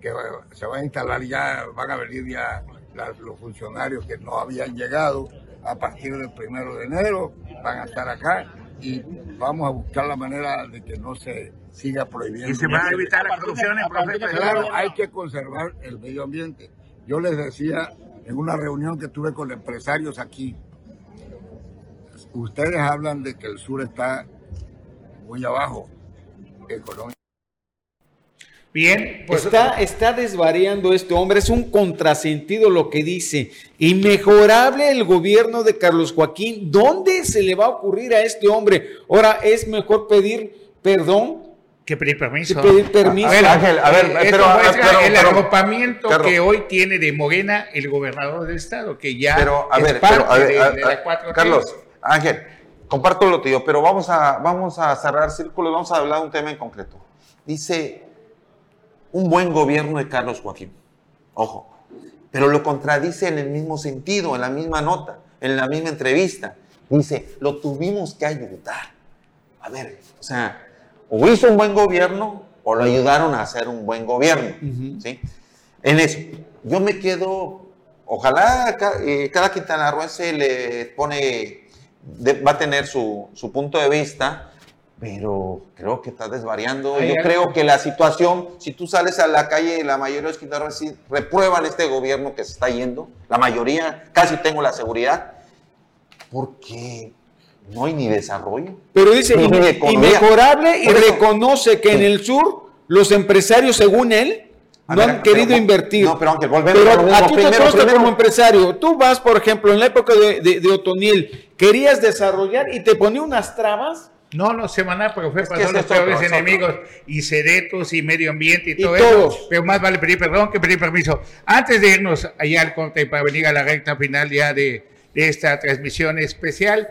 que se va a instalar ya, van a venir ya las- los funcionarios que no habían llegado a partir del primero de enero, van a estar acá y vamos a buscar la manera de que no se siga prohibiendo. Y se va a evitar la corrupción en Profepa. Claro, hay que conservar el medio ambiente. Yo les decía en una reunión que tuve con empresarios aquí, ustedes hablan de que el sur está muy abajo económicamente. Bien, pues está, está desvariando este hombre, es un contrasentido lo que dice. Inmejorable el gobierno de Carlos Joaquín. ¿Dónde se le va a ocurrir a este hombre? Ahora, es mejor pedir perdón que pedir permiso. que pedir permiso. A ver, Ángel, a ver, esto pero- el pero- arropamiento Carlos. que hoy tiene de Morena el gobernador del estado, que ya Pero, a es ver, parte pero, a ver, de, a- de a- la 4T. Carlos, Ángel, comparto lo tuyo, pero vamos a, vamos a cerrar círculos, vamos a hablar de un tema en concreto. Dice, un buen gobierno de Carlos Joaquín, ojo, pero lo contradice en el mismo sentido, en la misma nota, en la misma entrevista. Dice, lo tuvimos que ayudar. A ver, o sea, o hizo un buen gobierno o lo ayudaron a hacer un buen gobierno. ¿sí? En eso, yo me quedo, ojalá eh, cada quintanarroense le pone, de- va a tener su, su punto de vista, pero creo que está desvariando. Yo algo- creo que la situación, si tú sales a la calle, la mayoría de los sí reprueban este gobierno que se está yendo, la mayoría, casi tengo la seguridad, porque no hay ni desarrollo. Pero dice, ni y reconoce que en el sur los empresarios, según él, A no ver, han querido pero- invertir. no, pero Ángel, volvemos Pero a lo mismo. a ti te Primero, consta primero- como empresario. Tú vas, por ejemplo, en la época de, de, de Otoniel, querías desarrollar y te ponía unas trabas. No, no, Semana Profepa Es que son los es otro, peores es otro. enemigos, y Ceretos, y Medio Ambiente, y, Y todo todos. eso. Pero más vale pedir perdón que pedir permiso. Antes de irnos allá al corte y para venir a la recta final ya de, de esta transmisión especial,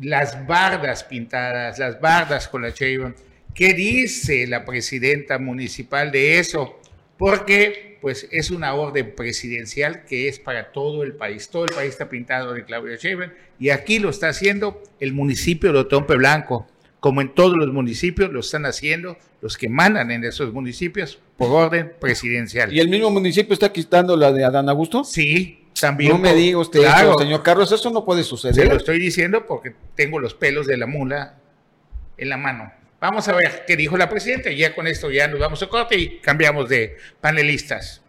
las bardas pintadas, las bardas con la Sheinbaum. ¿Qué dice la presidenta municipal de eso? Porque pues es una orden presidencial que es para todo el país. Todo el país está pintado de Claudia Sheinbaum y aquí lo está haciendo el municipio de Otompe Blanco. Como en todos los municipios lo están haciendo los que mandan en esos municipios por orden presidencial. ¿Y el mismo municipio está quitando la de Adán Augusto? Sí, también. No me diga usted Claro. señor Carlos, eso no puede Se suceder. lo estoy diciendo porque tengo los pelos de la mula en la mano. Vamos a ver qué dijo la presidenta y ya con esto ya nos vamos a corte y cambiamos de panelistas.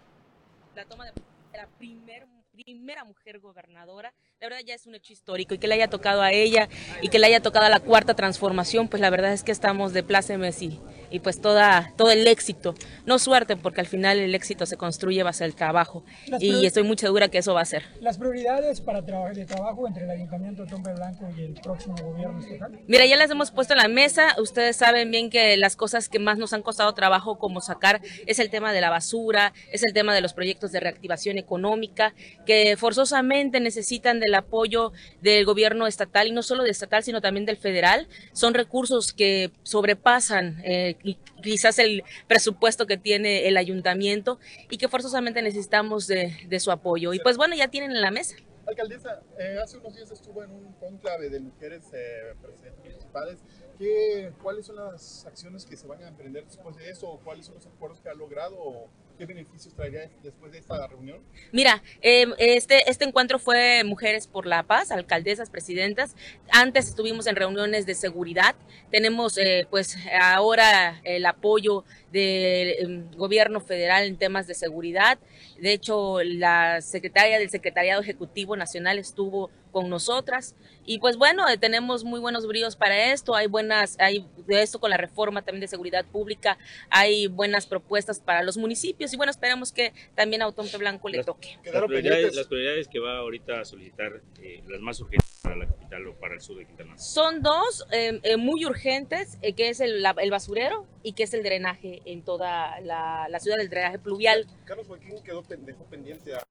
la toma de la primer- primera mujer gobernadora, la verdad ya es un hecho histórico y que le haya tocado a ella y que le haya tocado a la cuarta transformación, pues la verdad es que estamos de plácemes y, y pues toda, todo el éxito, no suerte porque al final el éxito se construye base al trabajo Las y estoy muy segura que eso va a ser. Las prioridades para traba- de trabajo entre el Ayuntamiento de Tompe Blanco y el próximo gobierno estatal. Mira, ya las hemos puesto en la mesa. Ustedes saben bien que las cosas que más nos han costado trabajo como sacar es el tema de la basura, es el tema de los proyectos de reactivación económica, que forzosamente necesitan del apoyo del gobierno estatal y no solo del estatal, sino también del federal. Son recursos que sobrepasan eh, quizás el presupuesto que tiene el ayuntamiento y que forzosamente necesitamos de, su apoyo. Y pues bueno, ya tienen en la mesa. Alcaldesa, eh, hace unos días estuvo en un conclave de mujeres eh, presidentes municipales. ¿Qué, ¿Cuáles son las acciones que se van a emprender después de eso? ¿O ¿Cuáles son los acuerdos que ha logrado? ¿O ¿Qué beneficios traería después de esta reunión? Mira, eh, este, este encuentro fue Mujeres por la Paz, alcaldesas, presidentas. Antes estuvimos en reuniones de seguridad. Tenemos eh, pues ahora el apoyo del em, gobierno federal en temas de seguridad. De hecho, la secretaria del Secretariado Ejecutivo Nacional estuvo con nosotras. Y pues bueno, eh, tenemos muy buenos bríos para esto. Hay buenas, hay de esto con la reforma también de seguridad pública, hay buenas propuestas para los municipios. Y bueno, esperamos que también a Autónomo Blanco le toque. Las prioridades, las prioridades que va ahorita a solicitar, eh, las más urgentes para la capital o para el sur de Quintana Roo. Son dos eh, eh, muy urgentes, eh, que es el, la- el basurero y que es el drenaje en toda la, la ciudad, el drenaje pluvial. Carlos Joaquín quedó, dejó pendiente a...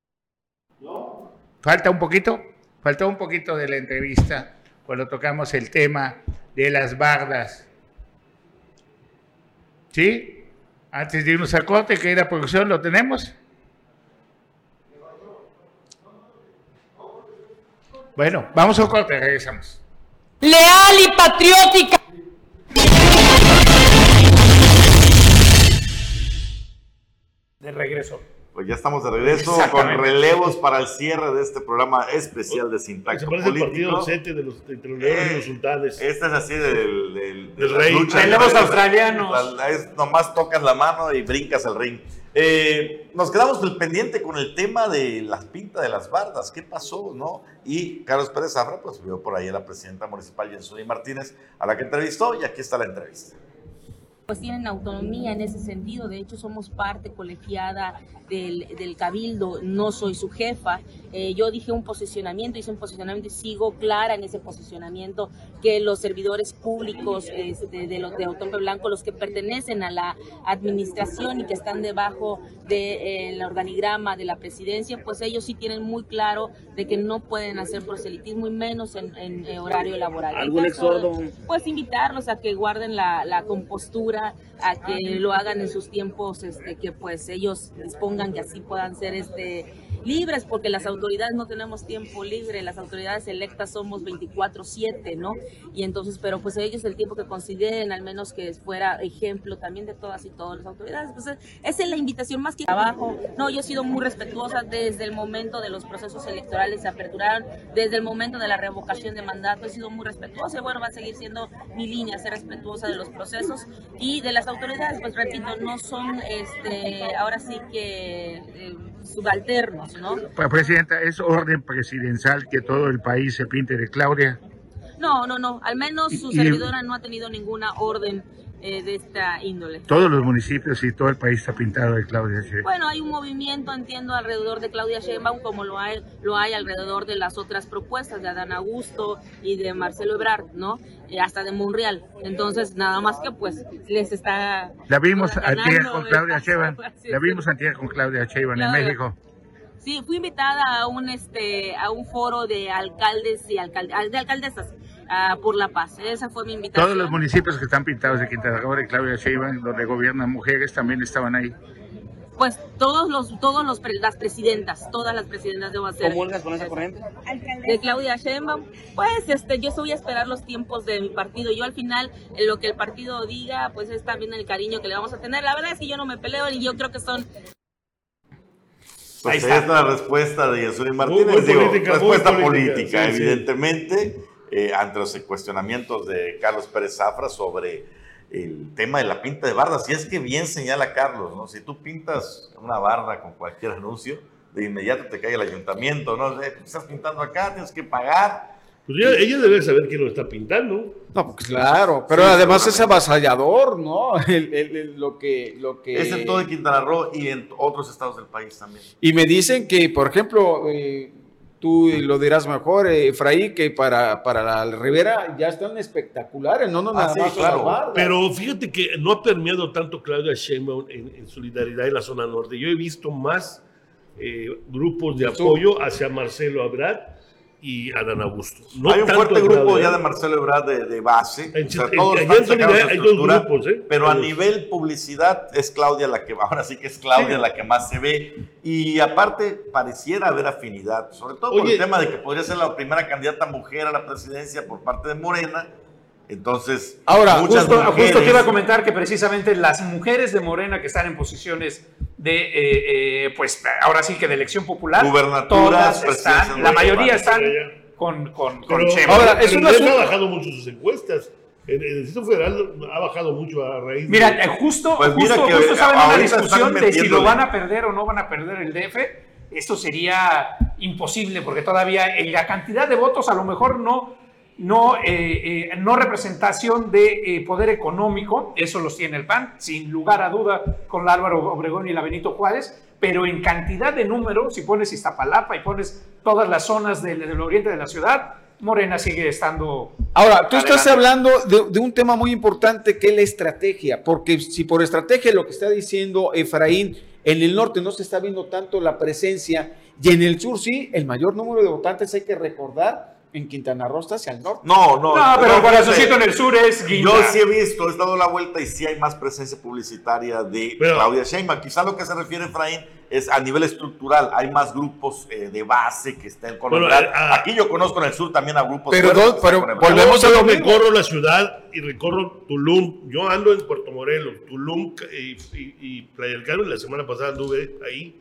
Falta un poquito, faltó un poquito de la entrevista cuando tocamos el tema de las bardas. ¿Sí? Antes de irnos a corte, que era producción, ¿lo tenemos? Bueno, vamos a corte, regresamos. leal y patriótica. De regreso. Pues ya estamos de regreso con relevos para el cierre de este programa especial de Se Sintacto parece el partido Político. de los, entre los leones y los sultanes. Este es así del, del, rey. Relevos De- australianos. Es, nomás tocas la mano y brincas el ring. Eh, nos quedamos del pendiente con el tema de las pintas de las bardas. ¿Qué pasó, no? Y Carlos Pérez Zafra, pues vio por ahí a la presidenta municipal Jensuni Martínez, a la que entrevistó, y aquí está la entrevista. Pues tienen autonomía en ese sentido. De hecho, somos parte colegiada del, del cabildo, no soy su jefa. Eh, yo dije un posicionamiento, hice un posicionamiento y sigo clara en ese posicionamiento que los servidores públicos este, de los de Autónomo Blanco, los que pertenecen a la administración y que están debajo del organigrama de la presidencia, pues ellos sí tienen muy claro de que no pueden hacer proselitismo y menos en, en, eh, horario laboral. ¿Algún exhorto? pues invitarlos a que guarden la, la compostura, a que lo hagan en sus tiempos, este, que pues ellos dispongan que así puedan ser este libres, porque las autoridades no tenemos tiempo libre, las autoridades electas somos 24/7, ¿no? Y entonces, pero pues ellos el tiempo que consideren, al menos que fuera ejemplo también de todas y todas las autoridades, pues esa es la invitación más que trabajo. No, yo he sido muy respetuosa desde el momento de los procesos electorales se aperturaron, desde el momento de la revocación de mandato, he sido muy respetuosa y bueno, va a seguir siendo mi línea, ser respetuosa de los procesos y de las autoridades, pues repito, no son, este, ahora sí que eh, subalternos, ¿no? Presidenta, ¿es orden presidencial que todo el país se pinte de Claudia? No, no, no, al menos su Y- servidora no ha tenido ninguna orden eh, de esta índole. Todos los municipios y todo el país está pintado de Claudia. sí. Bueno, hay un movimiento, entiendo, alrededor de Claudia Sheinbaum, como lo hay, lo hay alrededor de las otras propuestas de Adán Augusto y de Marcelo Ebrard, ¿no? Eh, hasta de Monreal. Entonces, nada más que pues les está... La vimos antier con Claudia. Sheinbaum. La vimos antier con Claudia Sheinbaum en. México. Sí, fui invitada a un este a un foro de alcaldes y alcalde- de alcaldesas ah, por la paz. Esa fue mi invitación. Todos los municipios que están pintados de Quintana Roo de Claudia Sheinbaum, donde gobiernan mujeres, también estaban ahí. Pues todos los todos los las presidentas, todas las presidentas debo hacer. ¿Comulgas con esa corriente? de Claudia Sheinbaum, pues este, yo voy a esperar los tiempos de mi partido. Yo al final, lo que el partido diga, pues es también el cariño que le vamos a tener. La verdad es que yo no me peleo y yo creo que son Pues ahí está la respuesta de Yasuri Martínez. muy Digo, política, respuesta política, política, sí, sí. Eh, ante los cuestionamientos de Carlos Pérez Zafra sobre el tema de la pinta de bardas. Y es que bien señala Carlos, ¿no? Si tú pintas una barda con cualquier anuncio, de inmediato te cae el ayuntamiento, ¿no? Eh, Estás pintando acá, tienes que pagar. Pues ella, ella debe saber quién lo está pintando. No, pues claro, pero Sí, además es avasallador, ¿no? El- el- el- lo que, lo que... Es en todo de Quintana Roo y en otros estados del país también. Y me dicen que, por ejemplo, eh, tú lo dirás mejor, eh, Efraín, que para, para la Rivera ya están espectaculares, no, no Ah, nada sí, más claro. Pero fíjate que no ha permeado tanto Claudia Sheinbaum en, en solidaridad en la zona norte. Yo he visto más eh, grupos de apoyo hacia Marcelo Abrad y Adán Augusto. No hay un fuerte grupo ya de Marcelo Ebrard de, de base. En- o sea, en- todos allá están en hay dos grupos, ¿eh? Pero a nivel publicidad es Claudia la que, ahora sí que es Claudia Sí. la que más se ve. Y aparte pareciera haber afinidad, sobre todo por Oye. el tema de que podría ser la primera candidata mujer a la presidencia por parte de Morena. Entonces, Ahora, muchas justo, justo mujeres- te iba a comentar que precisamente las mujeres de Morena que están en posiciones de, eh, eh, pues ahora sí que de elección popular, Gubernaturas, todas están, de la mayoría están con, con, con Pero, Chema. ahora, es el un INEGI asunto- ha bajado mucho sus encuestas. El, el Distrito Federal ha bajado mucho a raíz Mira, de... eh, justo, Pues mira justo, que justo estaba en una discusión de si lo van a perder o no van a perder el DF. Esto sería imposible porque todavía en la cantidad de votos a lo mejor no, no, eh, eh, no representación de eh, poder económico, eso los tiene el PAN, sin lugar a duda con la Álvaro Obregón y la Benito Juárez, pero en cantidad de números, si pones Iztapalapa y pones todas las zonas del, del oriente de la ciudad, Morena sigue estando... Ahora, tú estás hablando de, de un tema muy importante que es la estrategia, porque si por estrategia lo que está diciendo Efraín, en el norte no se está viendo tanto la presencia y en el sur sí, el mayor número de votantes hay que recordar en Quintana Roo está hacia el norte. No, no. No, pero corazoncito en el sur es guinda. Yo sí he visto, he dado la vuelta y sí hay más presencia publicitaria de Claudia Sheinbaum. Quizá lo que se refiere Efraín es a nivel estructural. Hay más grupos eh, de base que estén con el- eh, ah. Aquí yo conozco en el sur también a grupos Pero no, pero volvemos a lo mismo. Recorro la ciudad y recorro Tulum. Yo ando en Puerto Morelos, Tulum y, y- y Playa del Carmen. La semana pasada anduve ahí.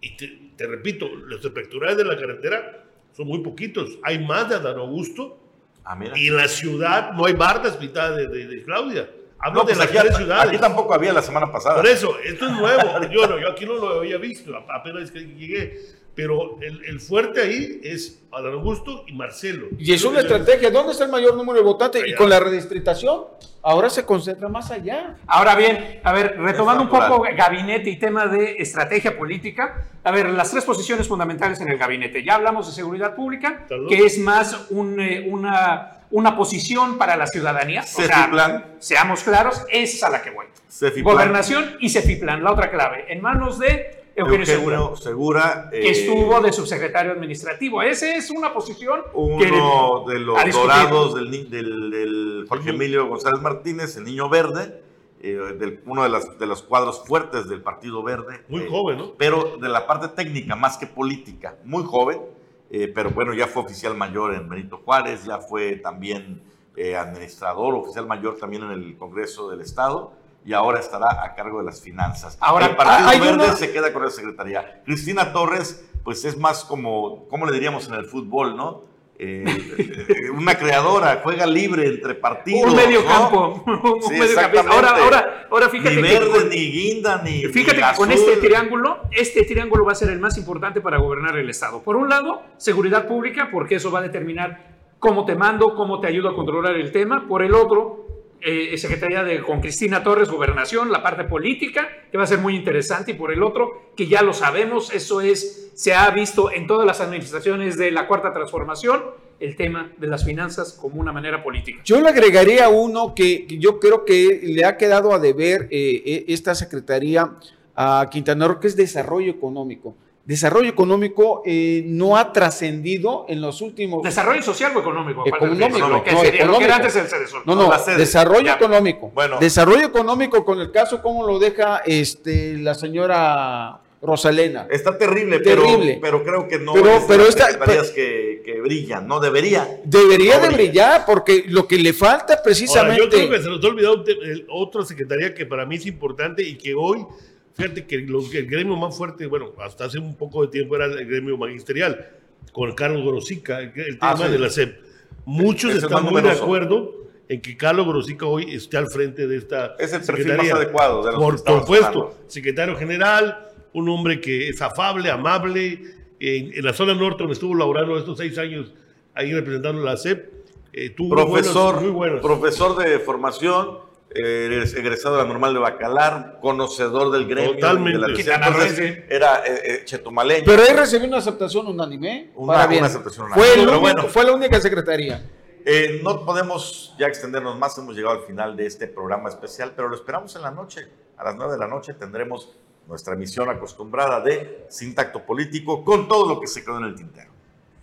Y te, te repito, los espectrales de la carretera son muy poquitos. Hay más de Adán Augusto. Ah, Y en la ciudad no hay bardas pintadas de, de- de Claudia. Hablo No, de pues las aquí, tres ciudades. aquí tampoco había la semana pasada. Por eso, esto es nuevo. Yo, no, yo aquí no lo había visto, apenas que llegué. Pero el, el fuerte ahí es Adán Augusto y Marcelo. Y es una estrategia. ¿Dónde está el mayor número de votantes? Y con la redistritación, ahora se concentra más allá. Ahora bien, a ver, retomando un poco gabinete y tema de estrategia política, a ver, las tres posiciones fundamentales en el gabinete. Ya hablamos de seguridad pública, que es más un, eh, una, una posición para la ciudadanía. O sea, Cefiplan. seamos claros, esa es a la que voy. Cefiplan. Gobernación y Cefiplan, la otra clave, en manos de Eugenio, Segura, Eugenio Segura, que eh, estuvo de subsecretario administrativo. Esa es una posición que uno de los dorados del, del- del Jorge Emilio González Martínez, el niño verde, eh, del- uno de, las- de los cuadros fuertes del Partido Verde. Muy eh, joven, ¿no? Pero de la parte técnica más que política, muy joven, eh, pero bueno, ya fue oficial mayor en Benito Juárez, ya fue también eh, administrador, oficial mayor también en el Congreso del Estado. Y ahora estará a cargo de las finanzas. Ahora, el Partido hay Verde una- se queda con la secretaría. Cristina Torres, pues es más como, ¿cómo le diríamos en el fútbol, no? Eh, una creadora, juega libre entre partidos. Un medio ¿no? campo. Un Sí, medio. Ahora, ahora, ahora fíjate Ni verde, ni guinda, ni. Fíjate ni que con este triángulo, este triángulo va a ser el más importante para gobernar el Estado. Por un lado, seguridad pública, porque eso va a determinar cómo te mando, cómo te ayudo a controlar el tema. Por el otro, eh, Secretaría de, con Cristina Torres, gobernación, la parte política, que va a ser muy interesante. Y por el otro, que ya lo sabemos, eso es, se ha visto en todas las administraciones de la Cuarta Transformación, el tema de las finanzas como una manera política. Yo le agregaría uno que que yo creo que le ha quedado a deber eh, eh, esta secretaría a Quintana Roo, que es desarrollo económico. Desarrollo económico eh, no ha trascendido en los últimos... ¿Desarrollo social o económico? Económico, Lo que no, sería- lo que era antes el Cedesol. No, no, desarrollo Ya. económico. Bueno. Desarrollo económico con el caso como lo deja este, la señora Rosalena. Está terrible, Terrible. Pero, pero creo que no Pero- es de pero las esta- que, que brillan, no debería. Debería No de brilla. brillar porque lo que le falta Ahora, precisamente... yo creo que se nos ha olvidado otra secretaría que para mí es importante y que hoy, fíjate que, el gremio más fuerte, bueno, hasta hace un poco de tiempo era el gremio magisterial, con Carlos Gorosica, el, el tema Ah, sí. de la SEP. Muchos Es están muy de acuerdo en que Carlos Gorosica hoy esté al frente de esta Es el perfil más adecuado de los Por supuesto, secretario general, un hombre que es afable, amable, en, en la zona norte donde estuvo laborando estos seis años ahí representando la SEP, eh, tuvo Profesor, buenos- muy buenos. profesor de formación, eh, eres egresado de la normal de Bacalar, conocedor del gremio. Totalmente. de la. Entonces, era eh, eh, chetumaleño. Pero ahí recibió una aceptación unánime. Una- para bien. una aceptación Fue, unánime. el Pero único- bueno. fue la única secretaría. Eh, no podemos ya extendernos más, hemos llegado al final de este programa especial, pero lo esperamos en la noche. A las 9 de la noche tendremos nuestra emisión acostumbrada de Sintacto Político con todo lo que se quedó en el tintero.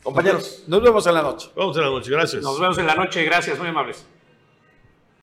Compañeros. Nos vemos en la noche. Vamos a la noche, gracias. Nos vemos en la noche, gracias, muy amables.